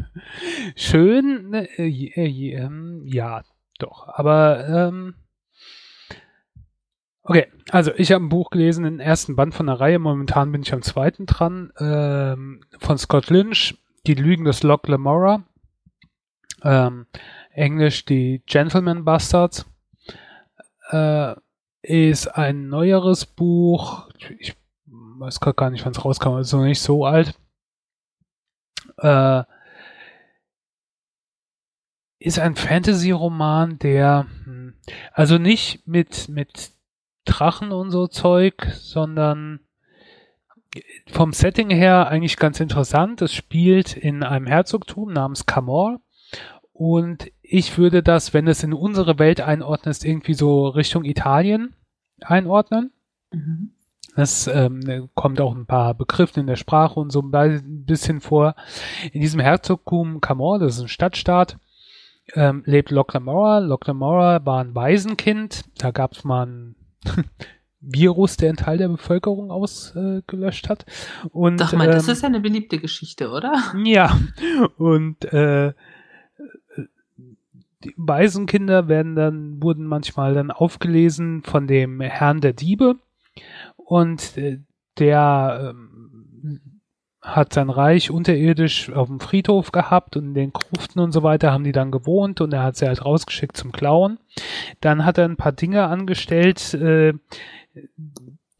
Schön, äh, äh, äh, ja, doch. Aber ähm, Okay, also ich habe ein Buch gelesen, den ersten Band von der Reihe. Momentan bin ich am zweiten dran. Ähm, von Scott Lynch, Die Lügen des Locke Lamora. Ähm, Englisch die Gentleman Bastards. Äh, ist ein neueres Buch. Ich weiß gerade gar nicht, wann es rauskam. Ist noch nicht so alt. Äh, ist ein Fantasy-Roman, der hm, also nicht mit mit Drachen und so Zeug, sondern vom Setting her eigentlich ganz interessant. Es spielt in einem Herzogtum namens Camor. Und ich würde das, wenn es in unsere Welt einordnest, irgendwie so Richtung Italien einordnen. Mhm. Das ähm, kommt auch ein paar Begriffe in der Sprache und so ein bisschen vor. In diesem Herzogtum Camor, das ist ein Stadtstaat, ähm, lebt Locke Lamora. Locke Lamora war ein Waisenkind. Da gab es mal einen Virus, der einen Teil der Bevölkerung ausgelöscht äh, hat. Und, Sag mal, ähm, das ist ja eine beliebte Geschichte, oder? Ja, und äh, die Waisenkinder werden dann, wurden manchmal dann aufgelesen von dem Herrn der Diebe und äh, der ähm, hat sein Reich unterirdisch auf dem Friedhof gehabt und in den Gruften und so weiter haben die dann gewohnt und er hat sie halt rausgeschickt zum Klauen. Dann hat er ein paar Dinge angestellt, äh,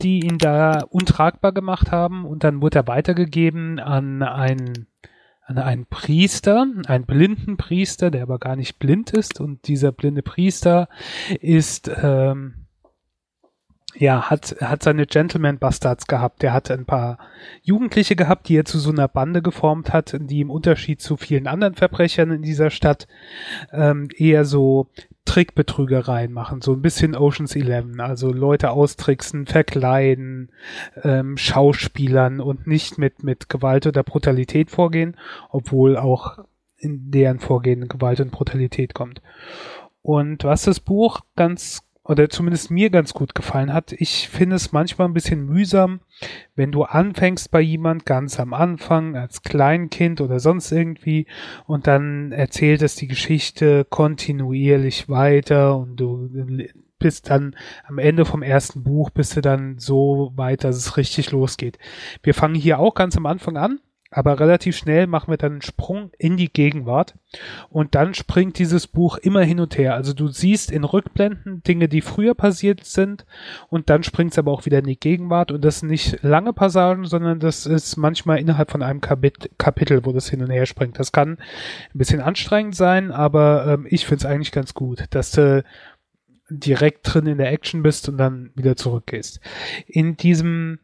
die ihn da untragbar gemacht haben und dann wurde er weitergegeben an einen an einen Priester, einen blinden Priester, der aber gar nicht blind ist und dieser blinde Priester ist ähm, ja, hat, hat seine Gentleman Bastards gehabt. Der hat ein paar Jugendliche gehabt, die er zu so einer Bande geformt hat, die im Unterschied zu vielen anderen Verbrechern in dieser Stadt ähm, eher so Trickbetrügereien machen, so ein bisschen Oceans 11, also Leute austricksen, verkleiden, ähm, Schauspielern und nicht mit, mit Gewalt oder Brutalität vorgehen, obwohl auch in deren Vorgehen Gewalt und Brutalität kommt. Und was das Buch ganz oder zumindest mir ganz gut gefallen hat. Ich finde es manchmal ein bisschen mühsam, wenn du anfängst bei jemand ganz am Anfang als Kleinkind oder sonst irgendwie und dann erzählt es die Geschichte kontinuierlich weiter und du bist dann am Ende vom ersten Buch bist du dann so weit, dass es richtig losgeht. Wir fangen hier auch ganz am Anfang an aber relativ schnell machen wir dann einen Sprung in die Gegenwart und dann springt dieses Buch immer hin und her. Also du siehst in Rückblenden Dinge, die früher passiert sind und dann springt es aber auch wieder in die Gegenwart und das sind nicht lange Passagen, sondern das ist manchmal innerhalb von einem Kapit Kapitel, wo das hin und her springt. Das kann ein bisschen anstrengend sein, aber ähm, ich finde es eigentlich ganz gut, dass du direkt drin in der Action bist und dann wieder zurückgehst. In diesem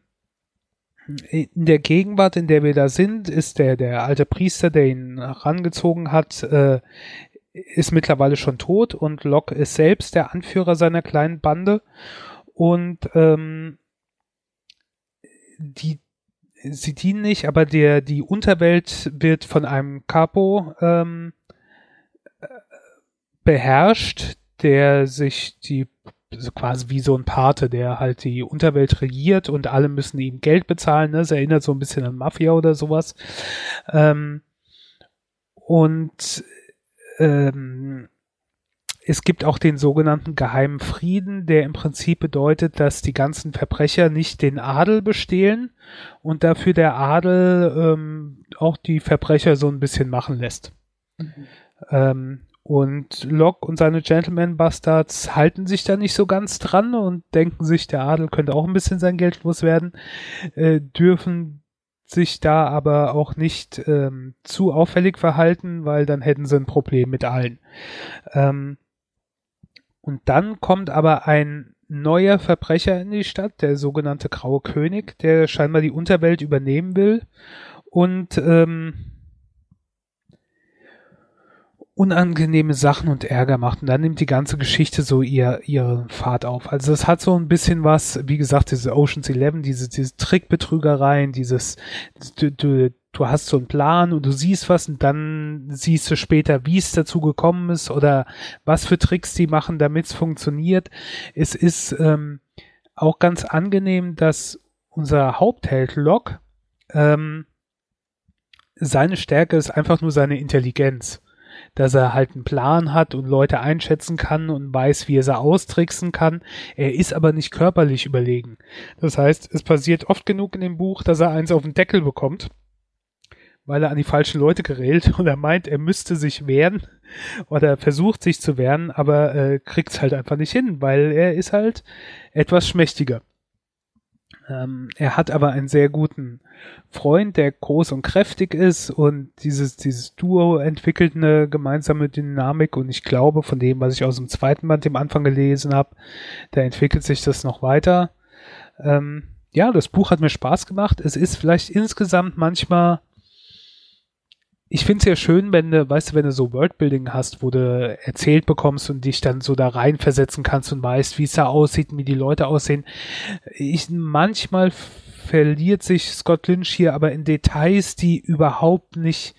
in der Gegenwart, in der wir da sind, ist der, der alte Priester, der ihn herangezogen hat, äh, ist mittlerweile schon tot und Locke ist selbst der Anführer seiner kleinen Bande. Und ähm, die sie dienen nicht, aber der die Unterwelt wird von einem Capo ähm, beherrscht, der sich die so quasi wie so ein Pate, der halt die Unterwelt regiert und alle müssen ihm Geld bezahlen. Ne? Das erinnert so ein bisschen an Mafia oder sowas. Ähm, und ähm, es gibt auch den sogenannten geheimen Frieden, der im Prinzip bedeutet, dass die ganzen Verbrecher nicht den Adel bestehlen und dafür der Adel ähm, auch die Verbrecher so ein bisschen machen lässt. Mhm. Ähm, und Locke und seine Gentleman Bastards halten sich da nicht so ganz dran und denken sich, der Adel könnte auch ein bisschen sein Geld loswerden, äh, dürfen sich da aber auch nicht ähm, zu auffällig verhalten, weil dann hätten sie ein Problem mit allen. Ähm, und dann kommt aber ein neuer Verbrecher in die Stadt, der sogenannte Graue König, der scheinbar die Unterwelt übernehmen will und ähm, unangenehme Sachen und Ärger macht. Und dann nimmt die ganze Geschichte so ihr, ihren Fahrt auf. Also es hat so ein bisschen was, wie gesagt, diese Oceans 11, diese, diese Trickbetrügereien, dieses, du, du, du hast so einen Plan und du siehst was und dann siehst du später, wie es dazu gekommen ist oder was für Tricks die machen, damit es funktioniert. Es ist ähm, auch ganz angenehm, dass unser Hauptheld Locke ähm, seine Stärke ist einfach nur seine Intelligenz dass er halt einen Plan hat und Leute einschätzen kann und weiß, wie er sie austricksen kann. Er ist aber nicht körperlich überlegen. Das heißt, es passiert oft genug in dem Buch, dass er eins auf den Deckel bekommt, weil er an die falschen Leute gerät und er meint, er müsste sich wehren oder versucht sich zu wehren, aber äh, kriegt es halt einfach nicht hin, weil er ist halt etwas schmächtiger. Ähm, er hat aber einen sehr guten Freund, der groß und kräftig ist und dieses, dieses Duo entwickelt eine gemeinsame Dynamik und ich glaube, von dem, was ich aus dem zweiten Band im Anfang gelesen habe, da entwickelt sich das noch weiter. Ähm, ja, das Buch hat mir Spaß gemacht. Es ist vielleicht insgesamt manchmal ich finde es ja schön, wenn du, weißt du, wenn du so Worldbuilding hast, wo du erzählt bekommst und dich dann so da reinversetzen kannst und weißt, wie es da aussieht wie die Leute aussehen. Ich, manchmal verliert sich Scott Lynch hier aber in Details, die überhaupt nicht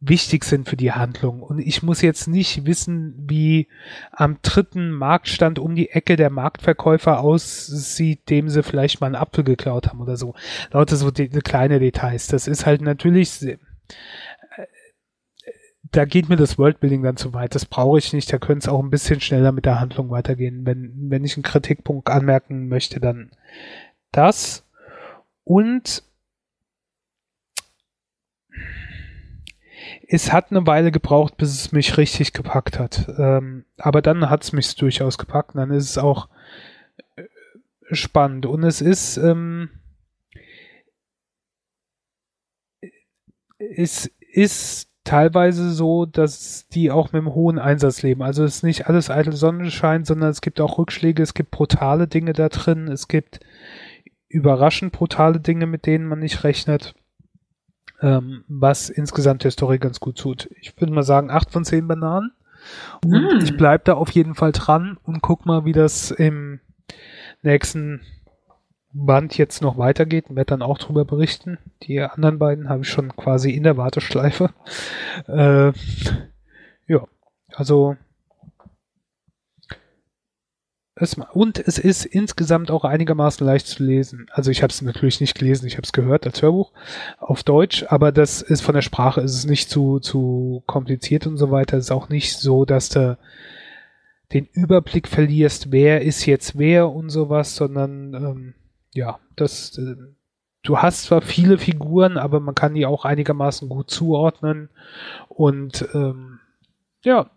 wichtig sind für die Handlung. Und ich muss jetzt nicht wissen, wie am dritten Marktstand um die Ecke der Marktverkäufer aussieht, dem sie vielleicht mal einen Apfel geklaut haben oder so. Lauter so die, kleine Details. Das ist halt natürlich da geht mir das Worldbuilding dann zu weit. Das brauche ich nicht. Da könnte es auch ein bisschen schneller mit der Handlung weitergehen. Wenn, wenn ich einen Kritikpunkt anmerken möchte, dann das. Und es hat eine Weile gebraucht, bis es mich richtig gepackt hat. Ähm, aber dann hat es mich durchaus gepackt. dann ist es auch äh, spannend. Und es ist, ähm, es ist teilweise so, dass die auch mit einem hohen Einsatz leben. Also es ist nicht alles eitel Sonnenschein, sondern es gibt auch Rückschläge, es gibt brutale Dinge da drin, es gibt überraschend brutale Dinge, mit denen man nicht rechnet, ähm, was insgesamt der Story ganz gut tut. Ich würde mal sagen, acht von zehn Bananen. Und mm. ich bleib da auf jeden Fall dran und guck mal, wie das im nächsten Band jetzt noch weitergeht werde dann auch drüber berichten. Die anderen beiden habe ich schon quasi in der Warteschleife. Äh, ja, also Es, und es ist insgesamt auch einigermaßen leicht zu lesen. Also ich habe es natürlich nicht gelesen, ich habe es gehört als Hörbuch auf Deutsch, aber das ist von der Sprache ist es nicht zu, zu kompliziert und so weiter. Es ist auch nicht so, dass du den Überblick verlierst, wer ist jetzt wer und sowas, sondern ähm, ja, das äh, du hast zwar viele Figuren, aber man kann die auch einigermaßen gut zuordnen und ähm, ja,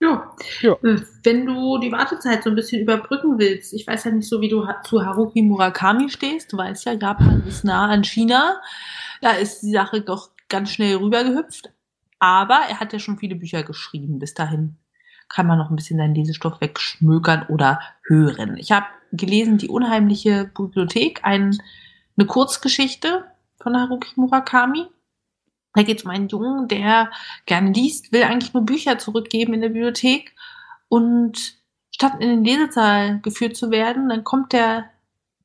ja. ja. Äh, wenn du die Wartezeit so ein bisschen überbrücken willst, ich weiß ja nicht so, wie du zu Haruki Murakami stehst. Du weißt ja, Japan ist nah an China. Da ist die Sache doch ganz schnell rübergehüpft. Aber er hat ja schon viele Bücher geschrieben. Bis dahin kann man noch ein bisschen seinen Lesestoff wegschmökern oder hören. Ich habe gelesen Die unheimliche Bibliothek, ein, eine Kurzgeschichte von Haruki Murakami. Da geht es um einen Jungen, der gerne liest, will eigentlich nur Bücher zurückgeben in der Bibliothek und statt in den Lesesaal geführt zu werden, dann kommt der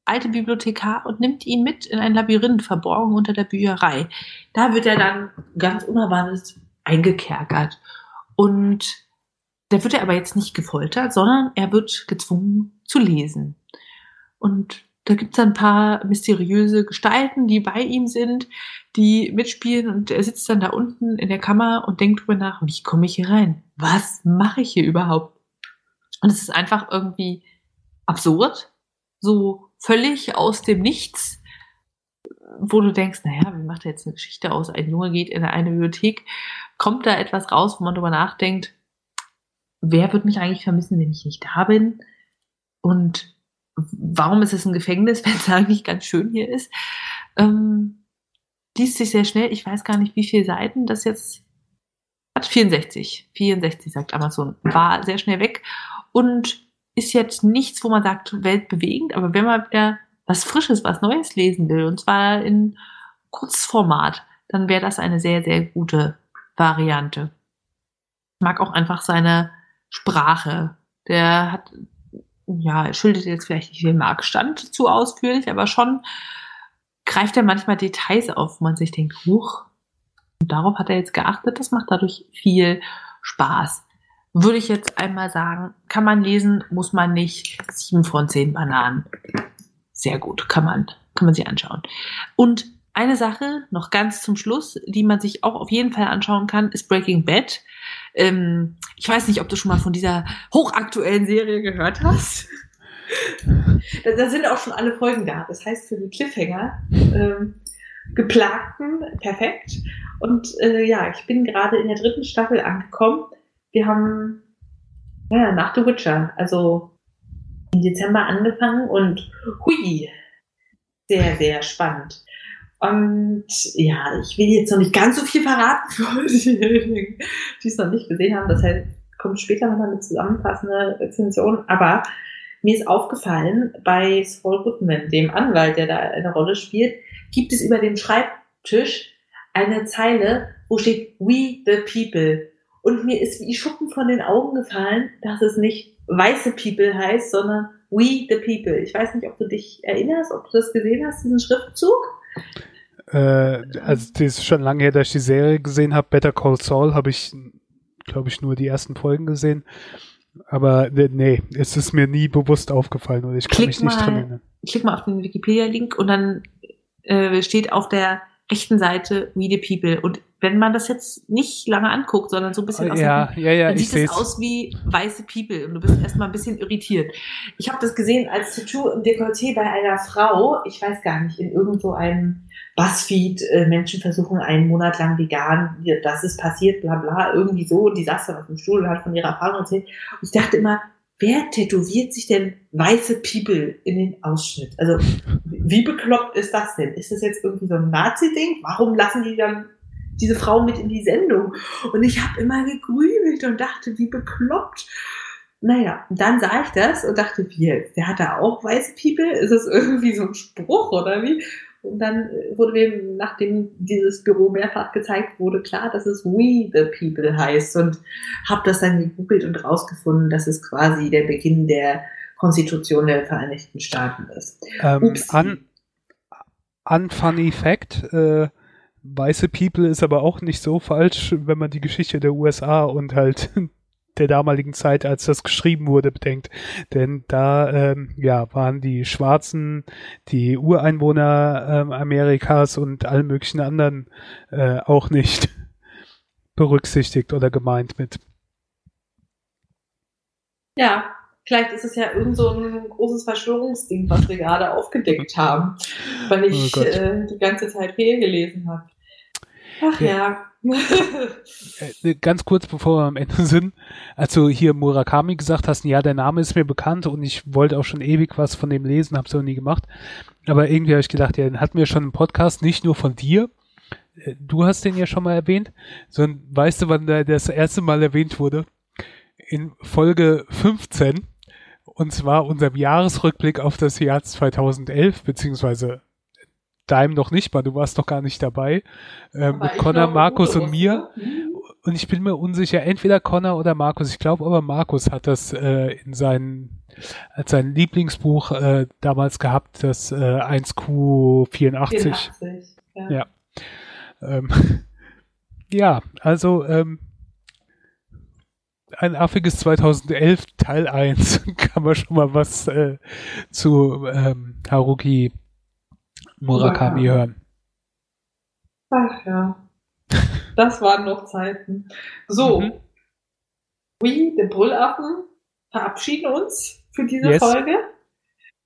alte Bibliothekar und nimmt ihn mit in ein Labyrinth verborgen unter der Bücherei. Da wird er dann ganz unerwartet eingekerkert. Und da wird er aber jetzt nicht gefoltert, sondern er wird gezwungen zu lesen. Und da gibt es ein paar mysteriöse Gestalten, die bei ihm sind, die mitspielen und er sitzt dann da unten in der Kammer und denkt drüber nach, wie komme ich hier rein? Was mache ich hier überhaupt? Und es ist einfach irgendwie absurd, so völlig aus dem Nichts, wo du denkst, naja, wie macht er jetzt eine Geschichte aus? Ein Junge geht in eine Bibliothek, kommt da etwas raus, wo man drüber nachdenkt, wer wird mich eigentlich vermissen, wenn ich nicht da bin? Und warum ist es ein Gefängnis, wenn es eigentlich ganz schön hier ist? Ähm, liest sich sehr schnell. Ich weiß gar nicht, wie viele Seiten das jetzt hat. 64. 64, sagt Amazon. War sehr schnell weg und ist jetzt nichts, wo man sagt, weltbewegend. Aber wenn man wieder was Frisches, was Neues lesen will, und zwar in Kurzformat, dann wäre das eine sehr, sehr gute Variante. Ich mag auch einfach seine Sprache. Der hat ja, er schildert jetzt vielleicht nicht den Marktstand zu ausführlich, aber schon greift er manchmal Details auf, wo man sich denkt, huch, und darauf hat er jetzt geachtet, das macht dadurch viel Spaß. Würde ich jetzt einmal sagen, kann man lesen, muss man nicht. Sieben von zehn Bananen. Sehr gut, kann man, kann man sich anschauen. Und eine Sache noch ganz zum Schluss, die man sich auch auf jeden Fall anschauen kann, ist Breaking Bad. Ähm, ich weiß nicht, ob du schon mal von dieser hochaktuellen Serie gehört hast. Da, da sind auch schon alle Folgen da. Das heißt, für die Cliffhanger ähm, geplagten perfekt. Und äh, ja, ich bin gerade in der dritten Staffel angekommen. Wir haben ja, nach The Witcher, also im Dezember angefangen und hui, sehr, sehr spannend. Und ja, ich will jetzt noch nicht ganz so viel verraten für diejenigen, die es noch nicht gesehen haben. Das heißt, kommt später nochmal eine zusammenfassende Rezension. Aber mir ist aufgefallen, bei Saul Goodman, dem Anwalt, der da eine Rolle spielt, gibt es über dem Schreibtisch eine Zeile, wo steht We the People. Und mir ist wie Schuppen von den Augen gefallen, dass es nicht weiße People heißt, sondern We the People. Ich weiß nicht, ob du dich erinnerst, ob du das gesehen hast, diesen Schriftzug. Äh, also das ist schon lange her, dass ich die Serie gesehen habe. Better Call Saul habe ich, glaube ich, nur die ersten Folgen gesehen. Aber nee, es ist mir nie bewusst aufgefallen oder ich kann klick mich nicht mal, dran erinnern. Klick mal auf den Wikipedia-Link und dann äh, steht auf der rechten Seite We the People. Und wenn man das jetzt nicht lange anguckt, sondern so ein bisschen oh, aus ja, ja, ja, dann sieht es aus wie weiße People und du bist erstmal ein bisschen irritiert. Ich habe das gesehen als Tattoo im Dekolleté bei einer Frau, ich weiß gar nicht, in irgendwo einem Buzzfeed, äh, Menschen versuchen einen Monat lang vegan, das ist passiert, bla bla, irgendwie so, die saß dann auf dem Stuhl und hat von ihrer Erfahrung erzählt. Und ich dachte immer, wer tätowiert sich denn weiße People in den Ausschnitt? Also, wie bekloppt ist das denn? Ist das jetzt irgendwie so ein Nazi-Ding? Warum lassen die dann diese Frau mit in die Sendung? Und ich habe immer gegrübelt und dachte, wie bekloppt. Naja, dann sah ich das und dachte, wie? Der hat da auch weiße People? Ist das irgendwie so ein Spruch oder wie? Und dann wurde mir, nachdem dieses Büro mehrfach gezeigt wurde, klar, dass es We the People heißt und habe das dann gegoogelt und rausgefunden, dass es quasi der Beginn der Konstitution der Vereinigten Staaten ist. Ähm, unfunny Fact, äh, weiße People ist aber auch nicht so falsch, wenn man die Geschichte der USA und halt der damaligen Zeit, als das geschrieben wurde, bedenkt. Denn da ähm, ja, waren die Schwarzen, die Ureinwohner ähm, Amerikas und allen möglichen anderen äh, auch nicht berücksichtigt oder gemeint mit. Ja, vielleicht ist es ja irgend so ein großes Verschwörungsding, was wir gerade aufgedeckt haben, weil ich oh äh, die ganze Zeit fehlgelesen habe. Ach ja. ja. Äh, ganz kurz bevor wir am Ende sind, als du hier Murakami gesagt hast, ja, der Name ist mir bekannt und ich wollte auch schon ewig was von dem lesen, hab's aber nie gemacht. Aber irgendwie habe ich gedacht, ja, den hatten wir schon einen Podcast, nicht nur von dir. Äh, du hast den ja schon mal erwähnt, sondern weißt du, wann der das erste Mal erwähnt wurde? In Folge 15. Und zwar unserem Jahresrückblick auf das Jahr 2011, beziehungsweise Dime noch nicht mal, du warst doch gar nicht dabei, äh, mit Connor, Markus und mir. Und ich bin mir unsicher, entweder Connor oder Markus. Ich glaube aber Markus hat das äh, in seinen, als sein Lieblingsbuch äh, damals gehabt, das äh, 1Q84. 84, ja. Ja, ähm, ja also ähm, ein affiges 2011 Teil 1 kann man schon mal was äh, zu ähm, Haruki Murakami hören. Ach ja. Das waren noch Zeiten. So. Mhm. We, the Brüllaffen, verabschieden uns für diese yes. Folge.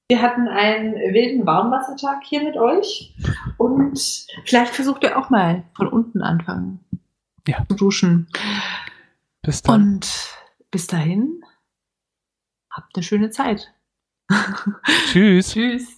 Wir hatten einen wilden Warmwassertag hier mit euch und vielleicht versucht ihr auch mal von unten anfangen ja. zu duschen. Bis dann. Und bis dahin, habt eine schöne Zeit. Tschüss. Tschüss.